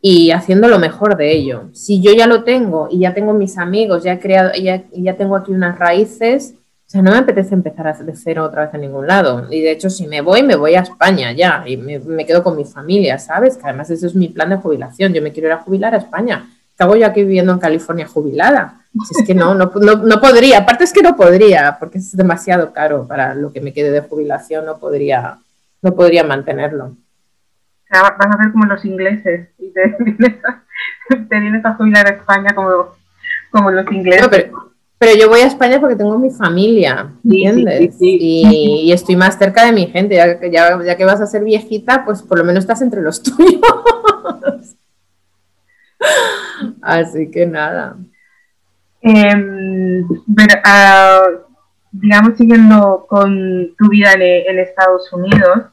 y haciendo lo mejor de ello. Si yo ya lo tengo y ya tengo mis amigos, ya he creado, ya, ya tengo aquí unas raíces, o sea, no me apetece empezar de cero otra vez a ningún lado. Y de hecho, si me voy, me voy a España ya y me, me quedo con mi familia, ¿sabes? Que además ese es mi plan de jubilación. Yo me quiero ir a jubilar a España. ¿Qué hago yo aquí viviendo en California jubilada? Es que no, no, no, podría. Aparte es que no podría, porque es demasiado caro para lo que me quede de jubilación, no podría, no podría mantenerlo. Vas a ver como los ingleses y te vienes a, jubilar a España como, como los ingleses. pero, yo voy a España porque tengo mi familia, ¿entiendes? y, y, estoy más cerca de mi gente. Ya, ya, ya que vas a ser viejita, pues por lo menos estás entre los tuyos. Así que nada. Eh, digamos, siguiendo con tu vida en, Estados Unidos,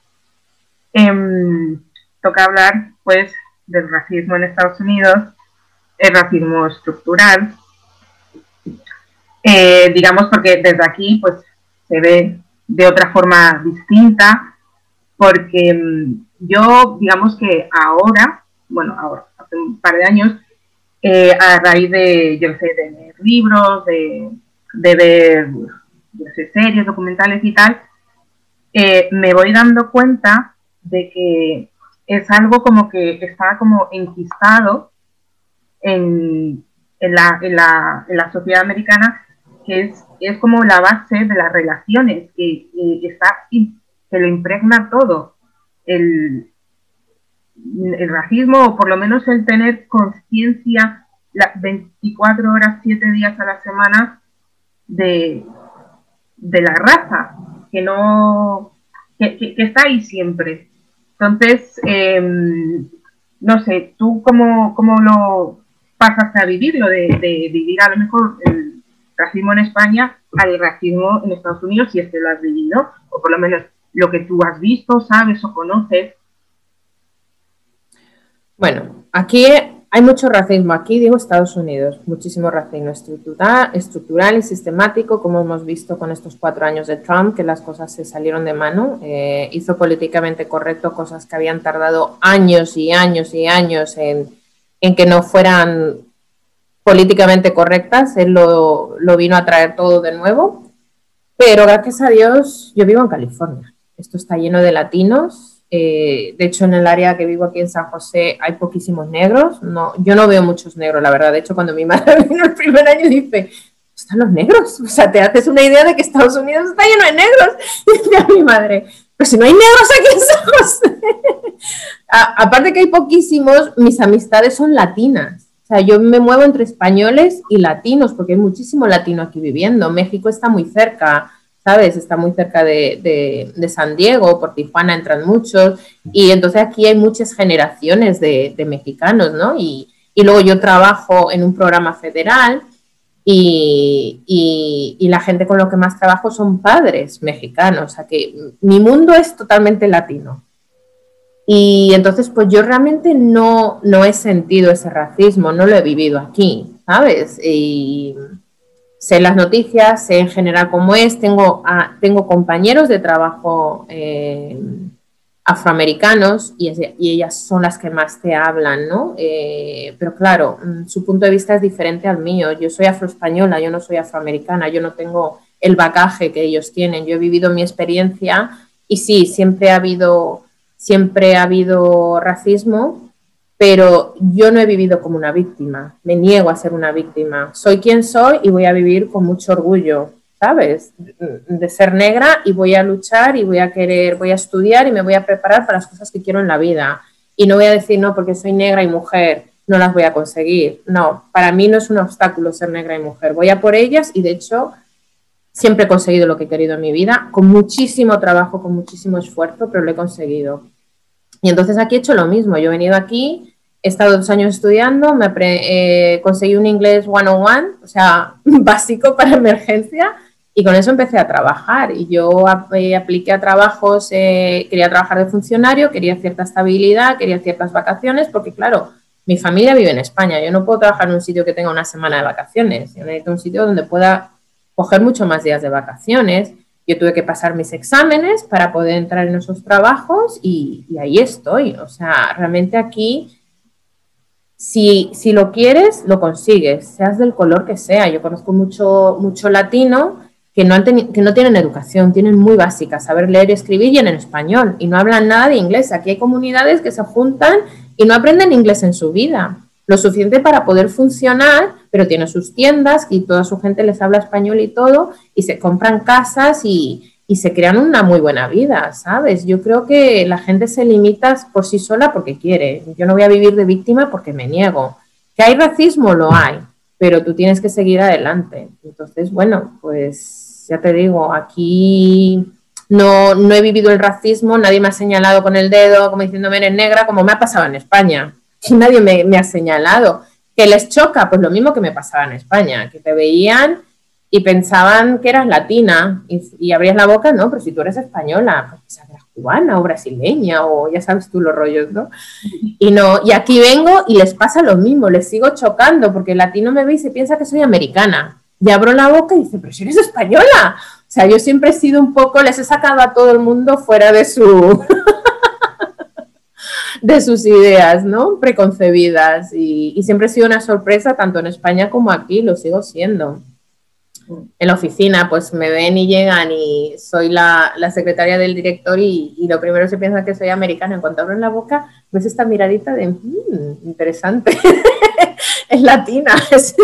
em, toca hablar, pues, del racismo en Estados Unidos, el racismo estructural, eh, digamos, porque desde aquí, pues, se ve de otra forma distinta, porque em, yo, digamos que ahora, bueno, ahora, hace un par de años, eh, a raíz de, yo sé, de libros, de, ver series, documentales y tal, eh, me voy dando cuenta de que es algo como que está como enquistado en, la, en, la, en la sociedad americana, que es, es como la base de las relaciones, que, está, que lo impregna todo. El, el racismo, o por lo menos el tener conciencia las 24 horas, 7 días a la semana de, de la raza, que no, que, está ahí siempre. Entonces, em, no sé, ¿tú cómo, cómo lo pasaste a vivirlo, de, de, vivir a lo mejor el racismo en España al racismo en Estados Unidos, si es que lo has vivido, o por lo menos lo que tú has visto, sabes o conoces? Bueno, aquí hay mucho racismo, aquí digo Estados Unidos, muchísimo racismo estructural, y sistemático, como hemos visto con estos cuatro años de Trump, que las cosas se salieron de mano, eh, hizo políticamente correcto cosas que habían tardado años y años y años en, que no fueran políticamente correctas, él lo, lo vino a traer todo de nuevo, pero gracias a Dios yo vivo en California, esto está lleno de latinos, eh, de hecho, en el área que vivo aquí en San José hay poquísimos negros. No, yo no veo muchos negros, la verdad. De hecho, cuando mi madre vino el primer año dice, ¿están los negros? O sea, te haces una idea de que Estados Unidos está lleno de negros. Dice a mi madre, pero si no hay negros aquí en San José. aparte que hay poquísimos, mis amistades son latinas. O sea, yo me muevo entre españoles y latinos, porque hay muchísimo latino aquí viviendo. México está muy cerca. ¿Sabes? Está muy cerca de, San Diego, por Tijuana entran muchos, y entonces aquí hay muchas generaciones de, mexicanos, ¿no? Y, luego yo trabajo en un programa federal y, la gente con lo que más trabajo son padres mexicanos, o sea que mi mundo es totalmente latino. Y entonces, pues yo realmente no, no he sentido ese racismo, no lo he vivido aquí, ¿sabes? Y, sé las noticias, sé en general cómo es, tengo, tengo compañeros de trabajo eh, afroamericanos y, ellas son las que más te hablan, ¿no? Eh, pero claro, mm, su punto de vista es diferente al mío. Yo soy afroespañola, yo no soy afroamericana, yo no tengo el bagaje que ellos tienen. Yo he vivido mi experiencia y sí, siempre ha habido, siempre ha habido racismo, pero yo no he vivido como una víctima, me niego a ser una víctima. Soy quien soy y voy a vivir con mucho orgullo, ¿sabes? De ser negra y voy a luchar y voy a querer, voy a estudiar y me voy a preparar para las cosas que quiero en la vida. Y no voy a decir, no, porque soy negra y mujer, no las voy a conseguir. No, para mí no es un obstáculo ser negra y mujer. Voy a por ellas y de hecho siempre he conseguido lo que he querido en mi vida, con muchísimo trabajo, con muchísimo esfuerzo, pero lo he conseguido. Y entonces aquí he hecho lo mismo. Yo he venido aquí, he estado dos años estudiando, me eh, conseguí un inglés one-on-one, o sea, básico para emergencia, y con eso empecé a trabajar. Y yo eh, apliqué a trabajos, eh, quería trabajar de funcionario, quería cierta estabilidad, quería ciertas vacaciones, porque claro, mi familia vive en España, yo no puedo trabajar en un sitio que tenga una semana de vacaciones, yo necesito un sitio donde pueda coger mucho más días de vacaciones yo tuve que pasar mis exámenes para poder entrar en esos trabajos y, ahí estoy. O sea, realmente aquí, si, si, lo quieres, lo consigues, seas del color que sea. Yo conozco mucho, mucho latino que no, han que no tienen educación, tienen muy básica, saber leer y escribir y en español, y no hablan nada de inglés. Aquí hay comunidades que se juntan y no aprenden inglés en su vida lo suficiente para poder funcionar, pero tiene sus tiendas y toda su gente les habla español y todo, y se compran casas y, se crean una muy buena vida, ¿sabes? Yo creo que la gente se limita por sí sola porque quiere. Yo no voy a vivir de víctima porque me niego. Que hay racismo, lo hay, pero tú tienes que seguir adelante. Entonces, bueno, pues ya te digo, aquí no, no he vivido el racismo, nadie me ha señalado con el dedo como diciéndome eres negra, como me ha pasado en España y nadie me, ha señalado. ¿Que les choca? Pues lo mismo que me pasaba en España, que te veían y pensaban que eras latina y, abrías la boca, no, pero si tú eres española, pues cubana o brasileña o ya sabes tú los rollos, ¿no? Y no, y aquí vengo y les pasa lo mismo, les sigo chocando porque el latino me ve y se piensa que soy americana. Y abro la boca y dice, pero si eres española. O sea, yo siempre he sido un poco, les he sacado a todo el mundo fuera de su, de sus ideas, ¿no? Preconcebidas. Y, siempre ha sido una sorpresa, tanto en España como aquí, lo sigo siendo. En la oficina, pues me ven y llegan y soy la, secretaria del director y, lo primero se piensa que soy americana. En cuanto abro la boca, ves esta miradita de, mm, interesante, es latina, es,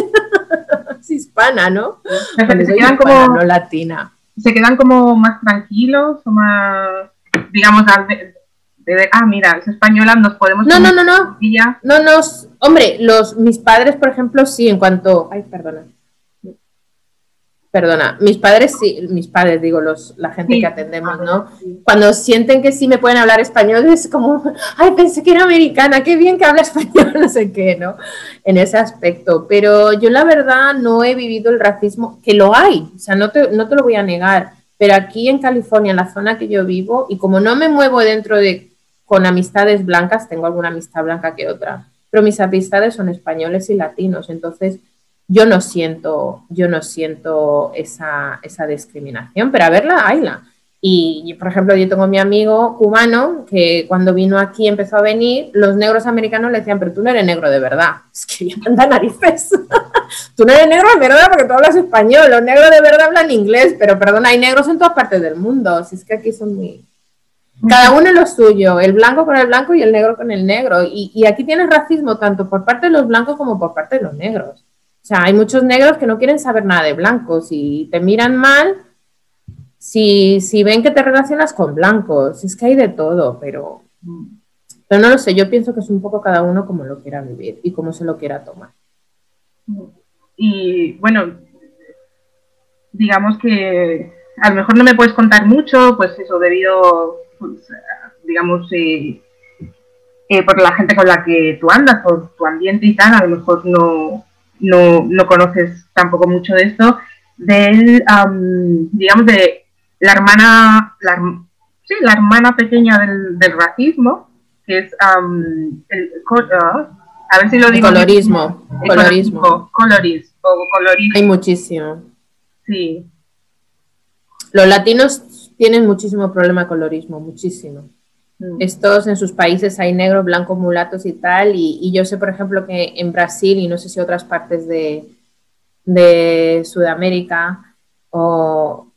hispana, ¿no? Se, quedan como, no latina. Se quedan como más tranquilos o más, digamos, ah, mira, es española, nos podemos... No, no, no, no. No, no, hombre, los, mis padres, por ejemplo, sí, en cuanto... Ay, perdona. Perdona, mis padres sí, mis padres, digo, los, la gente que atendemos, ¿no? Cuando sienten que sí me pueden hablar español, es como, ay, pensé que era americana, qué bien que habla español, no sé qué, ¿no? En ese aspecto. Pero yo la verdad no he vivido el racismo, que lo hay, o sea, no te, no te lo voy a negar, pero aquí en California, en la zona que yo vivo, y como no me muevo dentro de con amistades blancas, tengo alguna amistad blanca que otra, pero mis amistades son españoles y latinos, entonces yo no siento, yo no siento esa, esa discriminación, pero a verla, hayla. Y, por ejemplo, yo tengo mi amigo cubano que cuando vino aquí, empezó a venir, los negros americanos le decían, pero tú no eres negro de verdad. Es que ya anda narices. tú no eres negro de verdad porque tú hablas español. Los negros de verdad hablan inglés, pero perdón, hay negros en todas partes del mundo. Si es que aquí son muy, cada uno lo suyo, el blanco con el blanco y el negro con el negro. Y, aquí tienes racismo tanto por parte de los blancos como por parte de los negros. O sea, hay muchos negros que no quieren saber nada de blancos y te miran mal si, si ven que te relacionas con blancos. Es que hay de todo, pero, pero no lo sé. Yo pienso que es un poco cada uno como lo quiera vivir y como se lo quiera tomar. Y bueno, digamos que a lo mejor no me puedes contar mucho, pues eso, debido pues, digamos, eh, eh, por la gente con la que tú andas, por tu ambiente y tal, a lo mejor no, no, conoces tampoco mucho de esto, del, digamos, de la hermana, la, sí, la hermana pequeña del, racismo, que es el, ah, a ver si lo digo. Colorismo. colorismo. Colorismo. Hay muchísimo. Sí. Los latinos tienen muchísimo problema colorismo, muchísimo. Mm. Estos en sus países hay negros, blancos, mulatos y tal, y, yo sé, por ejemplo, que en Brasil y no sé si otras partes de, de Sudamérica o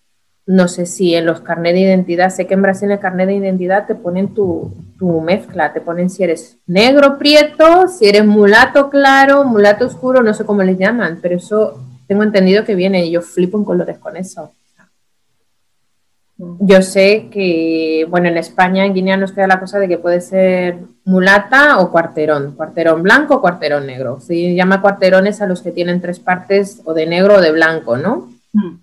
no sé si en los carnet de identidad, sé que en Brasil en el carnet de identidad te ponen tu, tu mezcla, te ponen si eres negro prieto, si eres mulato claro, mulato oscuro, no sé cómo les llaman, pero eso tengo entendido que viene y yo flipo en colores con eso. Yo sé que, bueno, en España, en Guinea nos queda la cosa de que puede ser mulata o cuarterón, cuarterón blanco o cuarterón negro. Se llama cuarterones a los que tienen tres partes o de negro o de blanco, ¿no? Mm.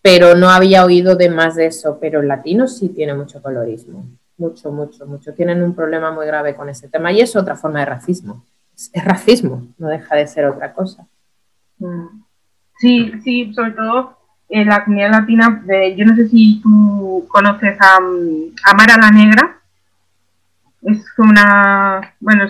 Pero no había oído de más de eso, pero el latino sí tiene mucho colorismo, mucho, mucho, mucho. Tienen un problema muy grave con ese tema y es otra forma de racismo. Es, racismo, no deja de ser otra cosa. Mm. Sí, sí, sobre todo la comunidad latina, yo no sé si tú conoces a, a Mara la Negra, es una, bueno,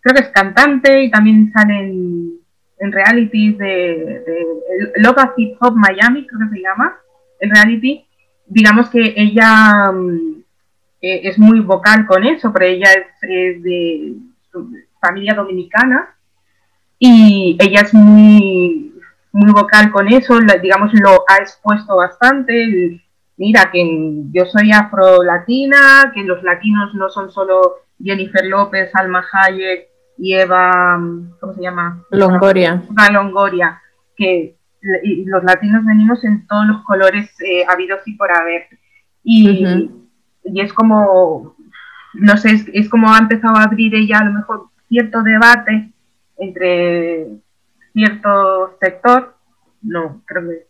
creo que es cantante y también sale en, en realities de, de Loca Hip Hop Miami, creo que se llama, el reality. Digamos que ella mm, eh, es muy vocal con eso, pero ella es, de familia dominicana y ella es muy muy vocal con eso, digamos, lo ha expuesto bastante. mira, que yo soy afro-latina, que los latinos no son solo Jennifer López, Alma Hayek y Eva, ¿cómo se llama? Longoria. Longoria, que los latinos venimos en todos los colores eh, habidos y por haber. Y, y es como, no sé, es, es como ha empezado a abrir ella a lo mejor cierto debate entre cierto sector, no, creo que,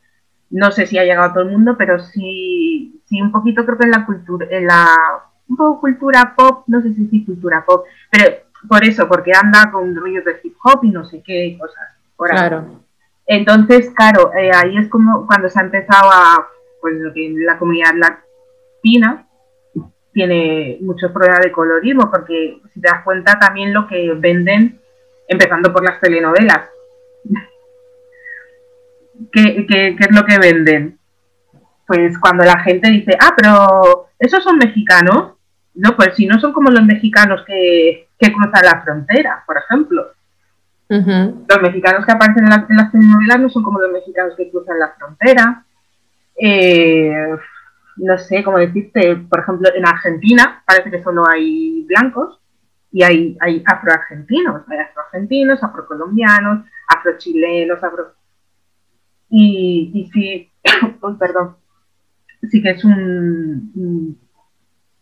no sé si ha llegado a todo el mundo, pero sí, sí un poquito creo que en la cultura, en la, un poco cultura pop, no sé si sí cultura pop, pero por eso, porque anda con rollos de hip hop y no sé qué cosas. claro. Entonces, claro, eh, ahí es como cuando se ha empezado a, pues lo que la comunidad latina tiene muchos problemas de colorismo, porque si te das cuenta también lo que venden, empezando por las telenovelas, ¿Qué, es lo que venden? Pues cuando la gente dice, ah, pero esos son mexicanos. No, pues si no son como los mexicanos que, cruzan la frontera, por ejemplo. Los mexicanos que aparecen en, las telenovelas no son como los mexicanos que cruzan la frontera. Eh, no sé cómo decirte, por ejemplo, en Argentina parece que solo hay blancos y hay, hay afroargentinos, hay afroargentinos, afrocolombianos, afrochilenos, afro y, y sí, perdón, sí que es un,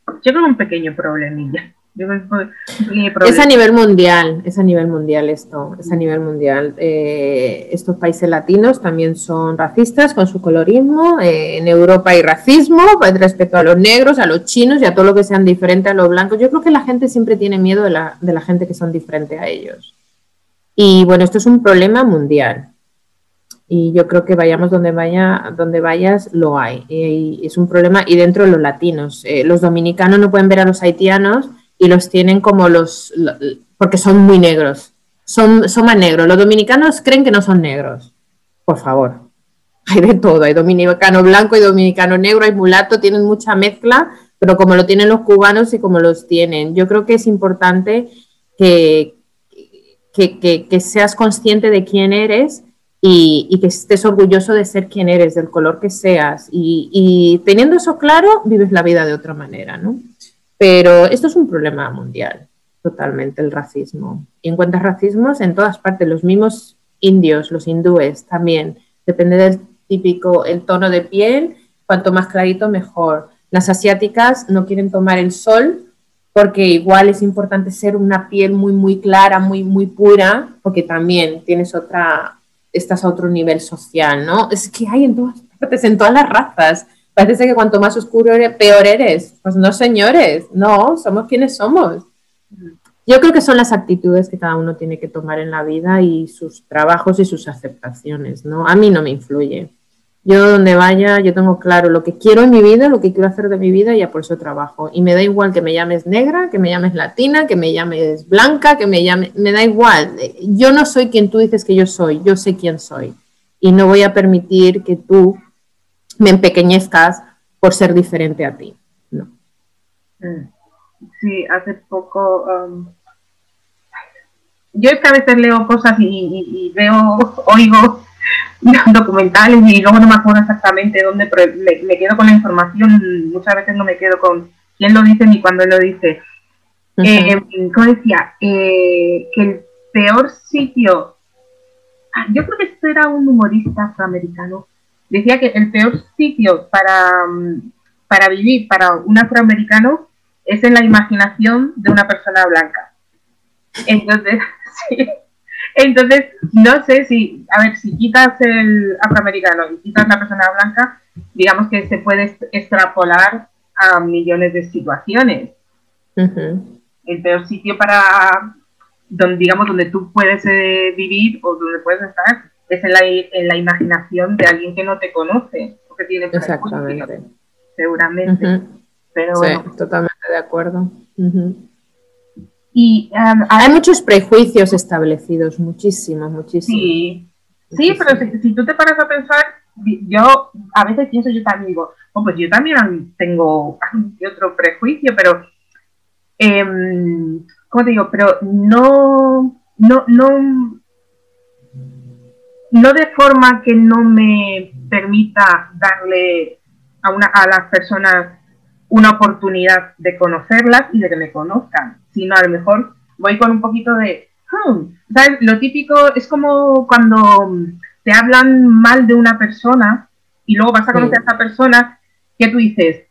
yo creo un pequeño problemilla. Es a nivel mundial, es a nivel mundial esto, es a nivel mundial. Eh, estos países latinos también son racistas con su colorismo. Eh, en Europa hay racismo respecto a los negros, a los chinos y a todo lo que sean diferente a los blancos. Yo creo que la gente siempre tiene miedo de la, de la gente que son diferentes a ellos. Y bueno, esto es un problema mundial y yo creo que vayamos donde vaya donde vayas lo hay. Y es un problema y dentro de los latinos eh, los dominicanos no pueden ver a los haitianos y los tienen como los porque son muy negros. Son son más negros. Los dominicanos creen que no son negros. Por favor. Hay de todo. Hay dominicano blanco y dominicano negro hay mulato tienen mucha mezcla pero como lo tienen los cubanos y como los tienen. Yo creo que es importante que, que, que seas consciente de quién eres y, que estés orgulloso de ser quien eres, del color que seas. Y, teniendo eso claro, vives la vida de otra manera, ¿no? Pero esto es un problema mundial, totalmente, el racismo. Y encuentras racismos en todas partes, los mismos indios, los hindúes también, depende del típico, el tono de piel, cuanto más clarito mejor. Las asiáticas no quieren tomar el sol porque igual es importante ser una piel muy, muy clara, muy, muy pura, porque también tienes otra, estás a otro nivel social, ¿no? Es que hay en todas partes, en todas las razas. Parece que cuanto más oscuro eres, peor eres. Pues no, señores, no, somos quienes somos. Yo creo que son las actitudes que cada uno tiene que tomar en la vida y sus trabajos y sus aceptaciones, ¿no? A mí no me influye. Yo donde vaya, yo tengo claro lo que quiero en mi vida, lo que quiero hacer de mi vida y ya por eso trabajo. Y me da igual que me llames negra, que me llames latina, que me llames blanca, que me llame, me da igual. Yo no soy quien tú dices que yo soy, yo sé quién soy. Y no voy a permitir que tú me empequeñezcas por ser diferente a ti. No. Mm. Sí, hace poco... Um, yo es que a veces leo cosas y veo, oigo documentales y luego no me acuerdo exactamente dónde, pero me, quedo con la información, muchas veces no me quedo con quién lo dice ni cuándo lo dice. eh, como decía, eh, que el peor sitio, ah, yo creo que esto era un humorista afroamericano, decía que el peor sitio para, mm, para vivir para un afroamericano es en la imaginación de una persona blanca. Entonces, sí. Entonces, no sé si, a ver, si quitas el afroamericano y quitas la persona blanca, digamos que se puede extrapolar a millones de situaciones. El peor sitio para, donde, digamos, donde tú puedes eh, vivir o donde puedes estar es en la, en la, imaginación de alguien que no te conoce o que tiene Exactamente. seguramente. Pero bueno. Sí, totalmente de acuerdo. Y um, hay muchos prejuicios establecidos, muchísimos, muchísimos. Sí, sí pero si, tú te paras a pensar, yo a veces pienso, yo también digo, oh, pues yo también tengo otro prejuicio, pero, eh, ¿cómo te digo? Pero no, no, no, no de forma que no me permita darle a, una, a las personas una oportunidad de conocerlas y de que me conozcan, sino a lo mejor voy con un poquito de, hmm", ¿sabes? Lo típico es como cuando te hablan mal de una persona y luego vas a conocer a esa persona que tú dices,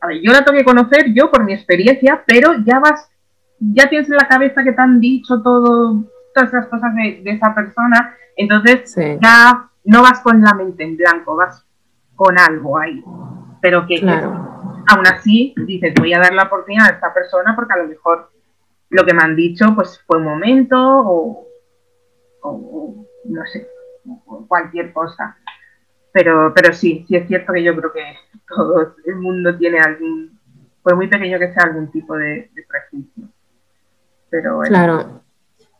a ver, yo la tengo que conocer yo por mi experiencia, pero ya vas, ya tienes en la cabeza que te han dicho todo, todas esas cosas de, esa persona, entonces ya no vas con la mente en blanco, vas con algo ahí, pero que, aún así dices, voy a dar la oportunidad a esta persona porque a lo mejor lo que me han dicho pues fue un momento o, no sé, cualquier cosa. Pero, pero sí, sí es cierto que yo creo que todo el mundo tiene algún, pues muy pequeño que sea algún tipo de, prejuicio. Pero Claro.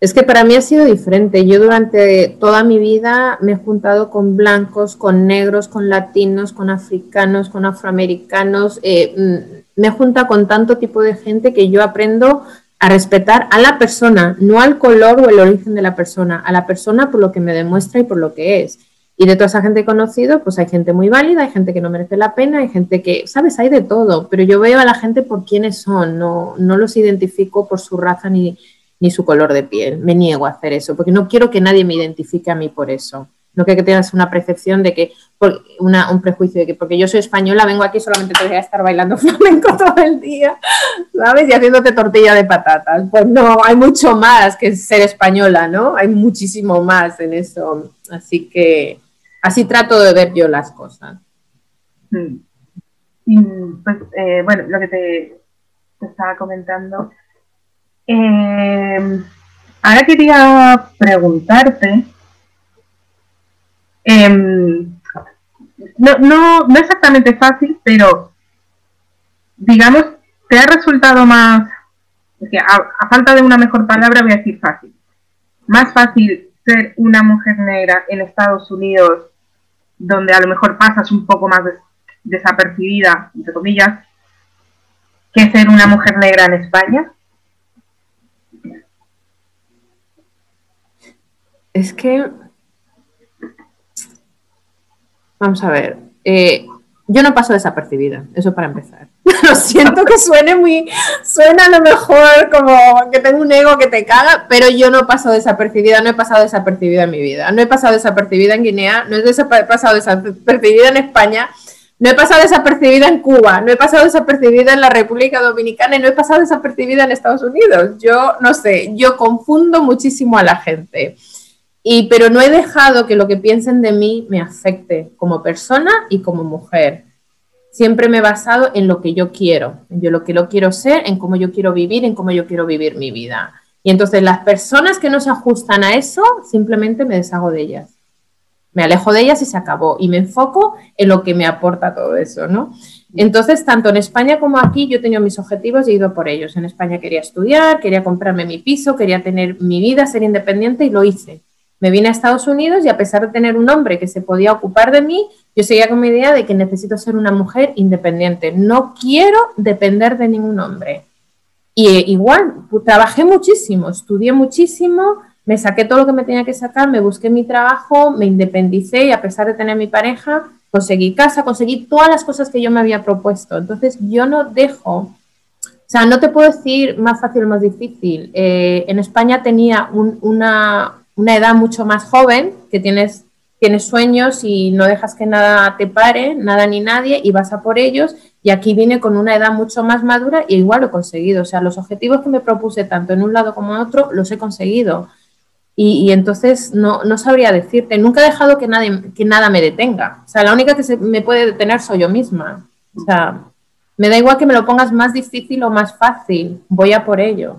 Es que para mí ha sido diferente. Yo durante toda mi vida me he juntado con blancos, con negros, con latinos, con africanos, con afroamericanos. Eh, mm, me he juntado con tanto tipo de gente que yo aprendo a respetar a la persona, no al color o el origen de la persona, a la persona por lo que me demuestra y por lo que es. Y de toda esa gente conocido, pues hay gente muy válida, hay gente que no merece la pena, hay gente que, sabes, hay de todo, pero yo veo a la gente por quiénes son, no, no los identifico por su raza ni, ni su color de piel. Me niego a hacer eso, porque no quiero que nadie me identifique a mí por eso. No quiero que tengas una percepción de que, una, un prejuicio de que porque yo soy española vengo aquí solamente te a estar bailando flamenco todo el día, ¿sabes? Y haciéndote tortilla de patatas. Pues no, hay mucho más que ser española, ¿no? Hay muchísimo más en eso. Así que así trato de ver yo las cosas. Hmm. Y, pues, eh, bueno, lo que te estaba comentando eh, ahora quería preguntarte, em, no, no, no exactamente fácil, pero digamos, ¿te ha resultado más, a, falta de una mejor palabra voy a decir fácil, más fácil ser una mujer negra en Estados Unidos, donde a lo mejor pasas un poco más desapercibida, entre comillas, que ser una mujer negra en España? Es que, vamos a ver, eh, yo no paso desapercibida, eso para empezar. lo siento que suene muy, suena a lo mejor como que tengo un ego que te caga, pero yo no paso desapercibida, no he pasado desapercibida en mi vida, no he pasado desapercibida en Guinea, no he pasado desapercibida en España, no he pasado desapercibida en Cuba, no he pasado desapercibida en la República Dominicana y no he pasado desapercibida en Estados Unidos. Yo no sé, yo confundo muchísimo a la gente. Y, pero no he dejado que lo que piensen de mí me afecte como persona y como mujer. Siempre me he basado en lo que yo quiero, en yo lo que lo quiero ser, en cómo yo quiero vivir, en cómo yo quiero vivir mi vida. Y entonces las personas que no se ajustan a eso, simplemente me deshago de ellas. Me alejo de ellas y se acabó. Y me enfoco en lo que me aporta todo eso, ¿no? Entonces, tanto en España como aquí, yo he tenido mis objetivos y he ido por ellos. En España quería estudiar, quería comprarme mi piso, quería tener mi vida, ser independiente y lo hice. Me vine a Estados Unidos y a pesar de tener un hombre que se podía ocupar de mí, yo seguía con mi idea de que necesito ser una mujer independiente. No quiero depender de ningún hombre. Y eh, igual, trabajé muchísimo, estudié muchísimo, me saqué todo lo que me tenía que sacar, me busqué mi trabajo, me independicé y a pesar de tener mi pareja, conseguí casa, conseguí todas las cosas que yo me había propuesto. Entonces yo no dejo O sea, no te puedo decir más fácil o más difícil. Eh, en España tenía una, una, edad mucho más joven, que tienes, tienes sueños y no dejas que nada te pare, nada ni nadie, y vas a por ellos. Y aquí vine con una edad mucho más madura y igual lo he conseguido. O sea, los objetivos que me propuse tanto en un lado como en otro, los he conseguido. Y, entonces no, no, sabría decirte, nunca he dejado que, nadie, que nada me detenga. O sea, la única que se me puede detener soy yo misma. O sea, me da igual que me lo pongas más difícil o más fácil, voy a por ello.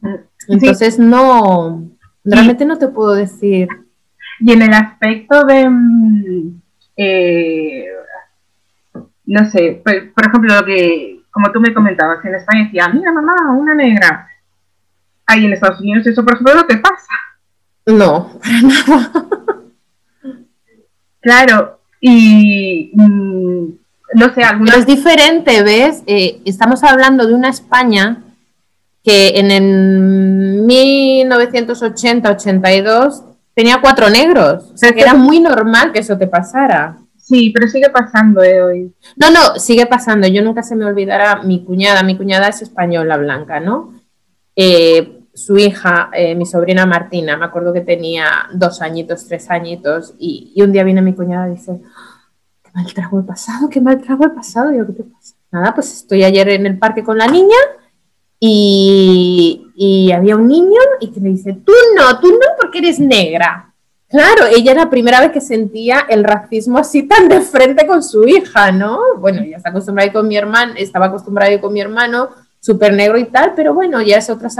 Mm, Entonces no, realmente no te puedo decir. Y en el aspecto de, mm, eh, no sé, por, ejemplo, lo que, como tú me comentabas, en España decía, mira mamá, una negra. Ahí en Estados Unidos eso, por no te pasa. No, para nada. Claro, y mm, no sé, alguna... es diferente, ¿ves? Eh, estamos hablando de una España que en el 1980-82 tenía cuatro negros. O sea, que era muy normal que eso te pasara. Sí, pero sigue pasando eh, hoy. No, no, sigue pasando. Yo nunca se me olvidará mi cuñada. Mi cuñada es española blanca, ¿no? Eh, su hija, eh, mi sobrina Martina, me acuerdo que tenía dos añitos, tres añitos, y, y un día viene mi cuñada y dice, mal trago he pasado, qué mal trago he pasado. yo, ¿qué te pasa? Nada, pues estoy ayer en el parque con la niña y, había un niño y que le dice, tú no, tú no porque eres negra. Claro, ella era la primera vez que sentía el racismo así tan de frente con su hija, ¿no? Bueno, ya está acostumbrada con mi hermano, estaba acostumbrada con mi hermano, súper negro y tal, pero bueno, ya es otras,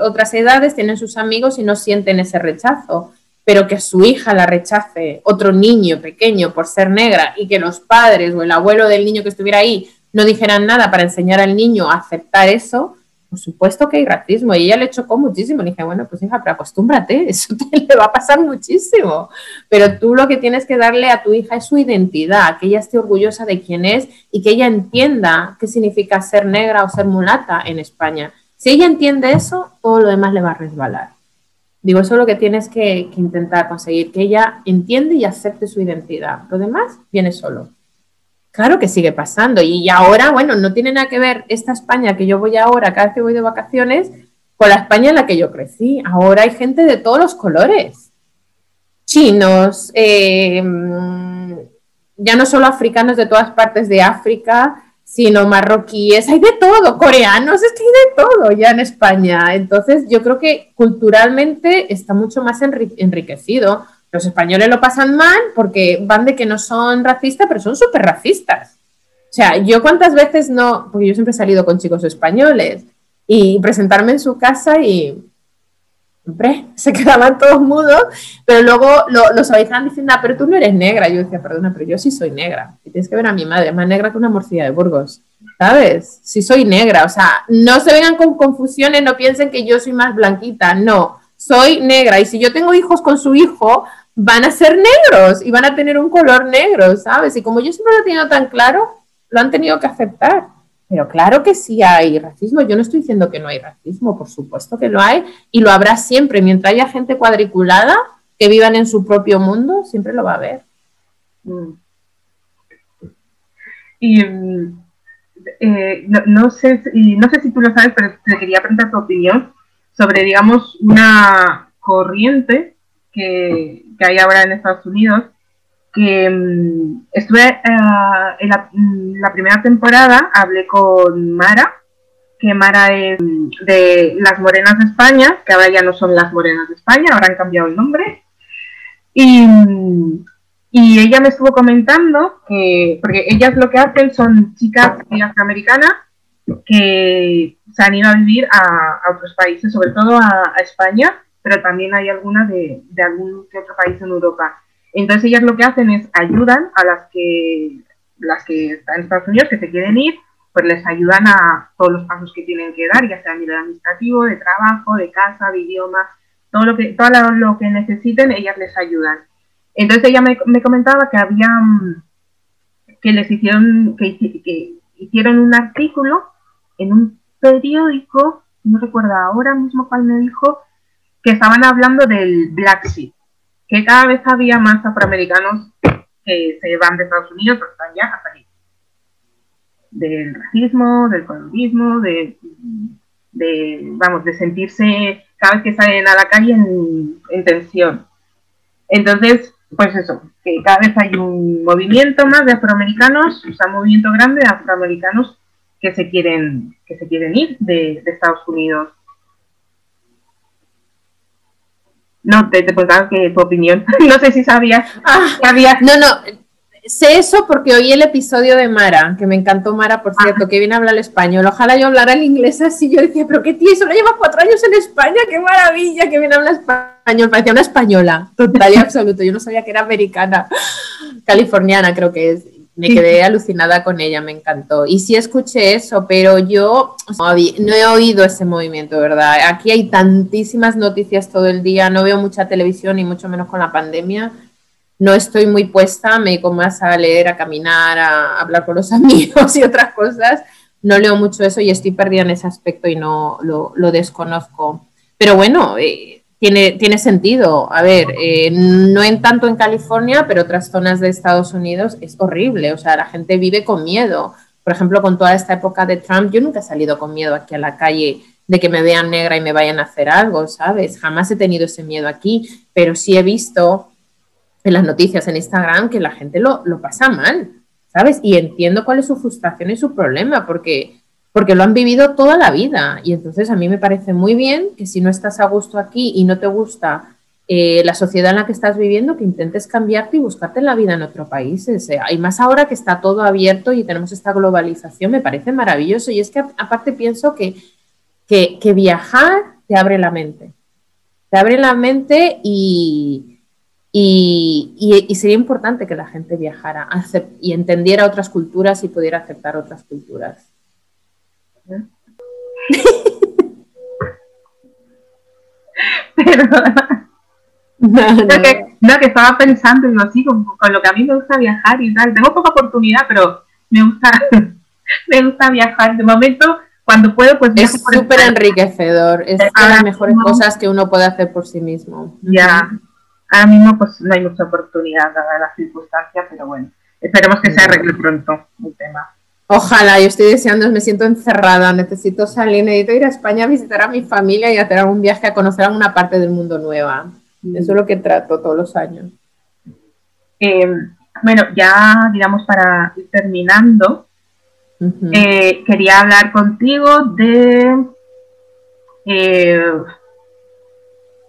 otras edades, tienen sus amigos y no sienten ese rechazo pero que su hija la rechace otro niño pequeño por ser negra y que los padres o el abuelo del niño que estuviera ahí no dijeran nada para enseñar al niño a aceptar eso, por supuesto que hay racismo. Y ella le chocó muchísimo. Le dije, bueno, pues hija, pero acostúmbrate, eso te le va a pasar muchísimo. Pero tú lo que tienes que darle a tu hija es su identidad, que ella esté orgullosa de quién es y que ella entienda qué significa ser negra o ser mulata en España. Si ella entiende eso, todo lo demás le va a resbalar. Digo, eso es lo que tienes que, intentar conseguir, que ella entiende y acepte su identidad. Lo demás viene solo. Claro que sigue pasando. Y ahora, bueno, no tiene nada que ver esta España que yo voy ahora, cada vez que voy de vacaciones, con la España en la que yo crecí. Ahora hay gente de todos los colores. Chinos, eh, ya no solo africanos de todas partes de África, sino marroquíes, hay de todo, coreanos, es que hay de todo ya en España. Entonces, yo creo que culturalmente está mucho más enriquecido. Los españoles lo pasan mal porque van de que no son racistas, pero son súper racistas. O sea, yo cuántas veces no, porque yo siempre he salido con chicos españoles y presentarme en su casa y hombre, se quedaban todos mudos, pero luego lo, los avisaban diciendo, ah, pero tú no eres negra. Yo decía, perdona, pero yo sí soy negra. Y tienes que ver a mi madre, más negra que una morcilla de Burgos, ¿sabes? Sí soy negra, o sea, no se vengan con confusiones, no piensen que yo soy más blanquita, no, soy negra. Y si yo tengo hijos con su hijo, van a ser negros y van a tener un color negro, ¿sabes? Y como yo siempre lo he tenido tan claro, lo han tenido que aceptar. Pero claro que sí hay racismo. Yo no estoy diciendo que no hay racismo, por supuesto que lo hay y lo habrá siempre. Mientras haya gente cuadriculada que vivan en su propio mundo, siempre lo va a haber. Mm. Y eh, no, sé, no sé si tú lo sabes, pero te quería preguntar tu opinión sobre, digamos, una corriente que, que hay ahora en Estados Unidos que mm, estuve eh, en mm, la, primera temporada, hablé con Mara, que Mara es de Las Morenas de España, que ahora ya no son Las Morenas de España, ahora han cambiado el nombre. Y, y ella me estuvo comentando que, porque ellas lo que hacen son chicas afroamericanas que se han ido a vivir a, otros países, sobre todo a, España, pero también hay algunas de, de algún que otro país en Europa. Entonces ellas lo que hacen es ayudan a las que las que están en Estados Unidos, que se quieren ir, pues les ayudan a todos los pasos que tienen que dar, ya sea a nivel administrativo, de trabajo, de casa, de idioma, todo lo que, todo lo que necesiten, ellas les ayudan. Entonces ella me, comentaba que había que les hicieron, que, que, hicieron un artículo en un periódico, no recuerdo ahora mismo cuál me dijo, que estaban hablando del Black Sea que cada vez había más afroamericanos que se van de Estados Unidos, están ya hasta aquí. del racismo, del colorismo, de, vamos, de sentirse cada vez que salen a la calle en, tensión. Entonces, pues eso, que cada vez hay un movimiento más de afroamericanos, o sea, un movimiento grande de afroamericanos que se quieren, que se quieren ir de, Estados Unidos. No, te, te preguntaba que tu opinión. no sé si sabías. Ah, no, no, Sé eso porque oí el episodio de Mara, que me encantó Mara, por cierto, que viene a hablar el español. Ojalá yo hablara el inglés así. Yo decía, pero qué tío, solo lleva cuatro años en España, qué maravilla que viene a hablar español. Parecía una española, total y absoluto. Yo no sabía que era americana, californiana creo que es. Me quedé alucinada con ella, me encantó. Y sí escuché eso, pero yo no he oído ese movimiento, ¿verdad? Aquí hay tantísimas noticias todo el día, no veo mucha televisión y mucho menos con la pandemia no estoy muy puesta, me dedico más a leer, a caminar, a hablar con los amigos y otras cosas. No leo mucho eso y estoy perdida en ese aspecto y no lo, desconozco. Pero bueno, eh, tiene, tiene sentido. A ver, eh, no en tanto en California, pero otras zonas de Estados Unidos es horrible. O sea, la gente vive con miedo. Por ejemplo, con toda esta época de Trump, yo nunca he salido con miedo aquí a la calle de que me vean negra y me vayan a hacer algo, ¿sabes? Jamás he tenido ese miedo aquí, pero sí he visto en las noticias en Instagram que la gente lo, pasa mal, ¿sabes? Y entiendo cuál es su frustración y su problema, porque, porque lo han vivido toda la vida. Y entonces a mí me parece muy bien que si no estás a gusto aquí y no te gusta eh, la sociedad en la que estás viviendo, que intentes cambiarte y buscarte la vida en otro país. y más ahora que está todo abierto y tenemos esta globalización, me parece maravilloso. Y es que aparte pienso que, que, viajar te abre la mente. Te abre la mente y, y, sería importante que la gente viajara y entendiera otras culturas y pudiera aceptar otras culturas. No, Que, que, estaba pensando, digo, así, con, lo que a mí me gusta viajar y tal. Tengo poca oportunidad, pero me gusta, me gusta viajar. De momento, cuando puedo, pues... Es súper enriquecedor. Es de las mejores cosas que uno puede hacer por sí mismo. Ya. Ahora mismo pues no hay mucha oportunidad dada las circunstancias, pero bueno, esperemos que se arregle pronto el tema. Ojalá, yo estoy deseando, me siento encerrada, necesito salir, necesito ir a España a visitar a mi familia y hacer un viaje a conocer alguna parte del mundo nueva. Eso es lo que trato todos los años. Em, bueno, ya digamos para ir terminando, eh, quería hablar contigo de eh,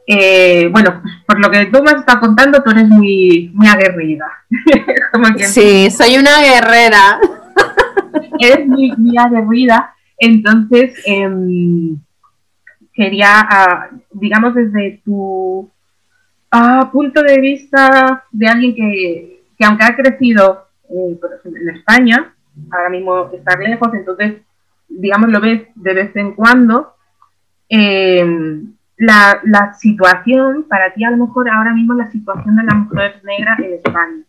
eh, bueno, por lo que tú me estás contando, tú eres muy, muy aguerrida. sí, soy una guerrera. Eres muy, aguerrida. Entonces, em, quería, ah, digamos, desde tu ah, punto de vista de alguien que, aunque ha crecido eh, en España, ahora mismo está lejos, entonces, digamos, lo ves de vez en cuando. Eh, la, la, situación, para ti a lo mejor ahora mismo la situación de la mujer negra en España.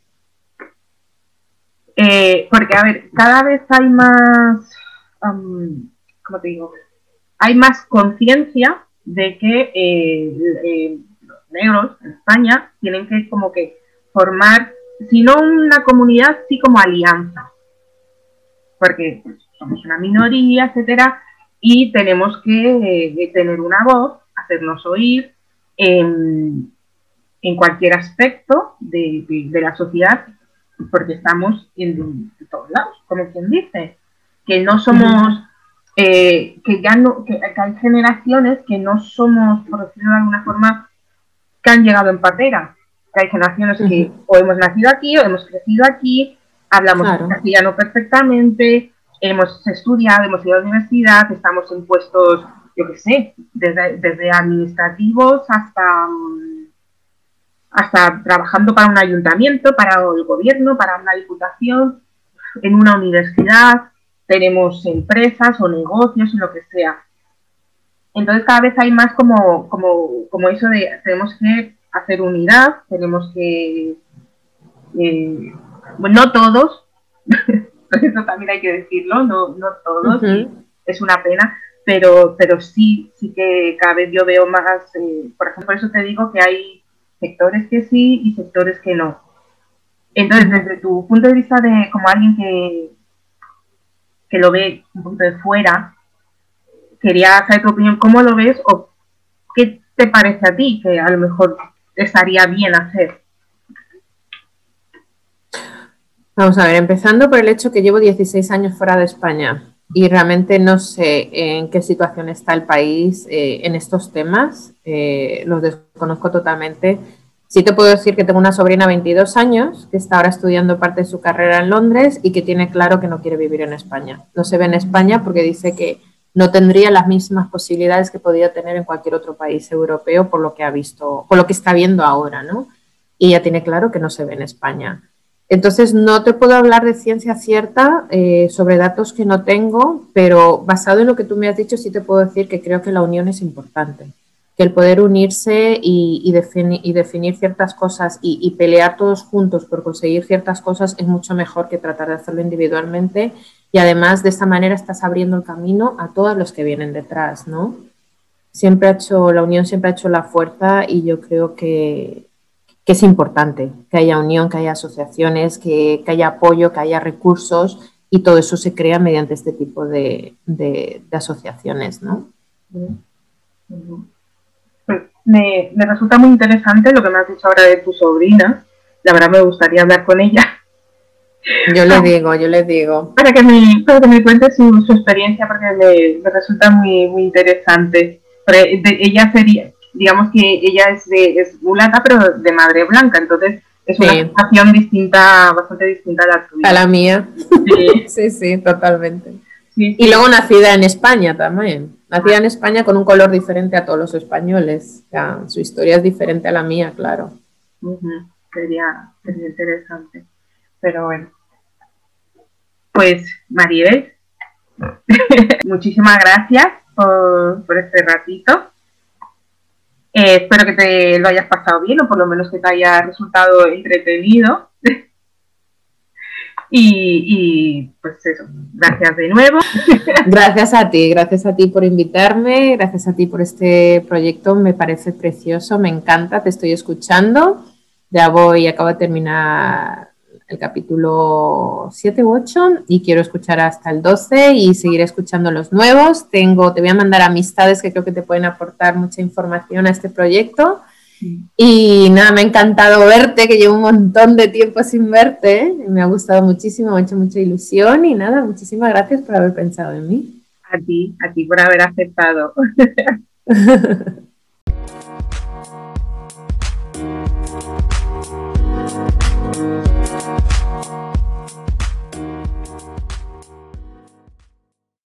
Eh, porque, a ver, cada vez hay más, um, ¿cómo te digo? Hay más conciencia de que eh, eh, los negros en España tienen que como que formar, si no una comunidad, sí como alianza. Porque somos una minoría, etcétera, y tenemos que tener una voz hacernos oír en, cualquier aspecto de, la sociedad, porque estamos en, todos lados, como quien dice, que no somos, eh, que ya no, que, hay generaciones que no somos, por decirlo de alguna forma, que han llegado en patera, que hay generaciones que o hemos nacido aquí o hemos crecido aquí, hablamos castellano perfectamente, hemos estudiado, hemos ido a la universidad, estamos en puestos yo qué sé, desde, administrativos hasta, mm, hasta trabajando para un ayuntamiento, para el gobierno, para una diputación, en una universidad, tenemos empresas o negocios o lo que sea. Entonces cada vez hay más como, como, como eso de tenemos que hacer unidad, tenemos que, eh, bueno, no todos, eso también hay que decirlo, no, no todos, es una pena, pero, pero sí, sí que cada vez yo veo más, eh, por ejemplo, por eso te digo que hay sectores que sí y sectores que no. Entonces, desde tu punto de vista de como alguien que, que lo ve un poquito de fuera, quería saber tu opinión, ¿cómo lo ves o qué te parece a ti que a lo mejor estaría bien hacer? Vamos a ver, empezando por el hecho que llevo 16 años fuera de España y realmente no sé en qué situación está el país eh, en estos temas, eh, los desconozco totalmente. Sí te puedo decir que tengo una sobrina de 22 años que está ahora estudiando parte de su carrera en Londres y que tiene claro que no quiere vivir en España. No se ve en España porque dice que no tendría las mismas posibilidades que podría tener en cualquier otro país europeo por lo que ha visto, por lo que está viendo ahora, ¿no? Y ella tiene claro que no se ve en España. Entonces, no te puedo hablar de ciencia cierta eh, sobre datos que no tengo, pero basado en lo que tú me has dicho, sí te puedo decir que creo que la unión es importante, que el poder unirse y, definir ciertas cosas y, y, pelear todos juntos por conseguir ciertas cosas es mucho mejor que tratar de hacerlo individualmente y además de esta manera estás abriendo el camino a todos los que vienen detrás, ¿no? Siempre ha hecho, la unión siempre ha hecho la fuerza y yo creo que, que es importante que haya unión, que haya asociaciones, que, haya apoyo, que haya recursos y todo eso se crea mediante este tipo de, asociaciones, ¿no? Pues me, resulta muy interesante lo que me has dicho ahora de tu sobrina. La verdad me gustaría hablar con ella. Yo le digo, yo le digo. Para que me, para que me cuente su, experiencia, porque me, resulta muy, muy interesante. ella sería, digamos que ella es, de, es mulata, pero de madre blanca, entonces es una situación distinta, bastante distinta a la tuya. A la mía. Sí, sí, totalmente. y luego nacida en España también. Nacida en España con un color diferente a todos los españoles. su historia es diferente a la mía, claro. sería, sería interesante. Pero bueno. Pues, Maribel, muchísimas gracias por, por este ratito. Eh, espero que te lo hayas pasado bien o por lo menos que te haya resultado entretenido. y, pues eso, gracias de nuevo. Gracias a ti, gracias a ti por invitarme, gracias a ti por este proyecto, me parece precioso, me encanta, te estoy escuchando. Ya voy, acabo de terminar el capítulo 7 u 8 y quiero escuchar hasta el 12 y seguir escuchando los nuevos. Tengo, te voy a mandar amistades que creo que te pueden aportar mucha información a este proyecto. Y nada, me ha encantado verte, que llevo un montón de tiempo sin verte. Me ha gustado muchísimo, me ha hecho mucha ilusión y nada, muchísimas gracias por haber pensado en mí. A ti, a ti por haber aceptado.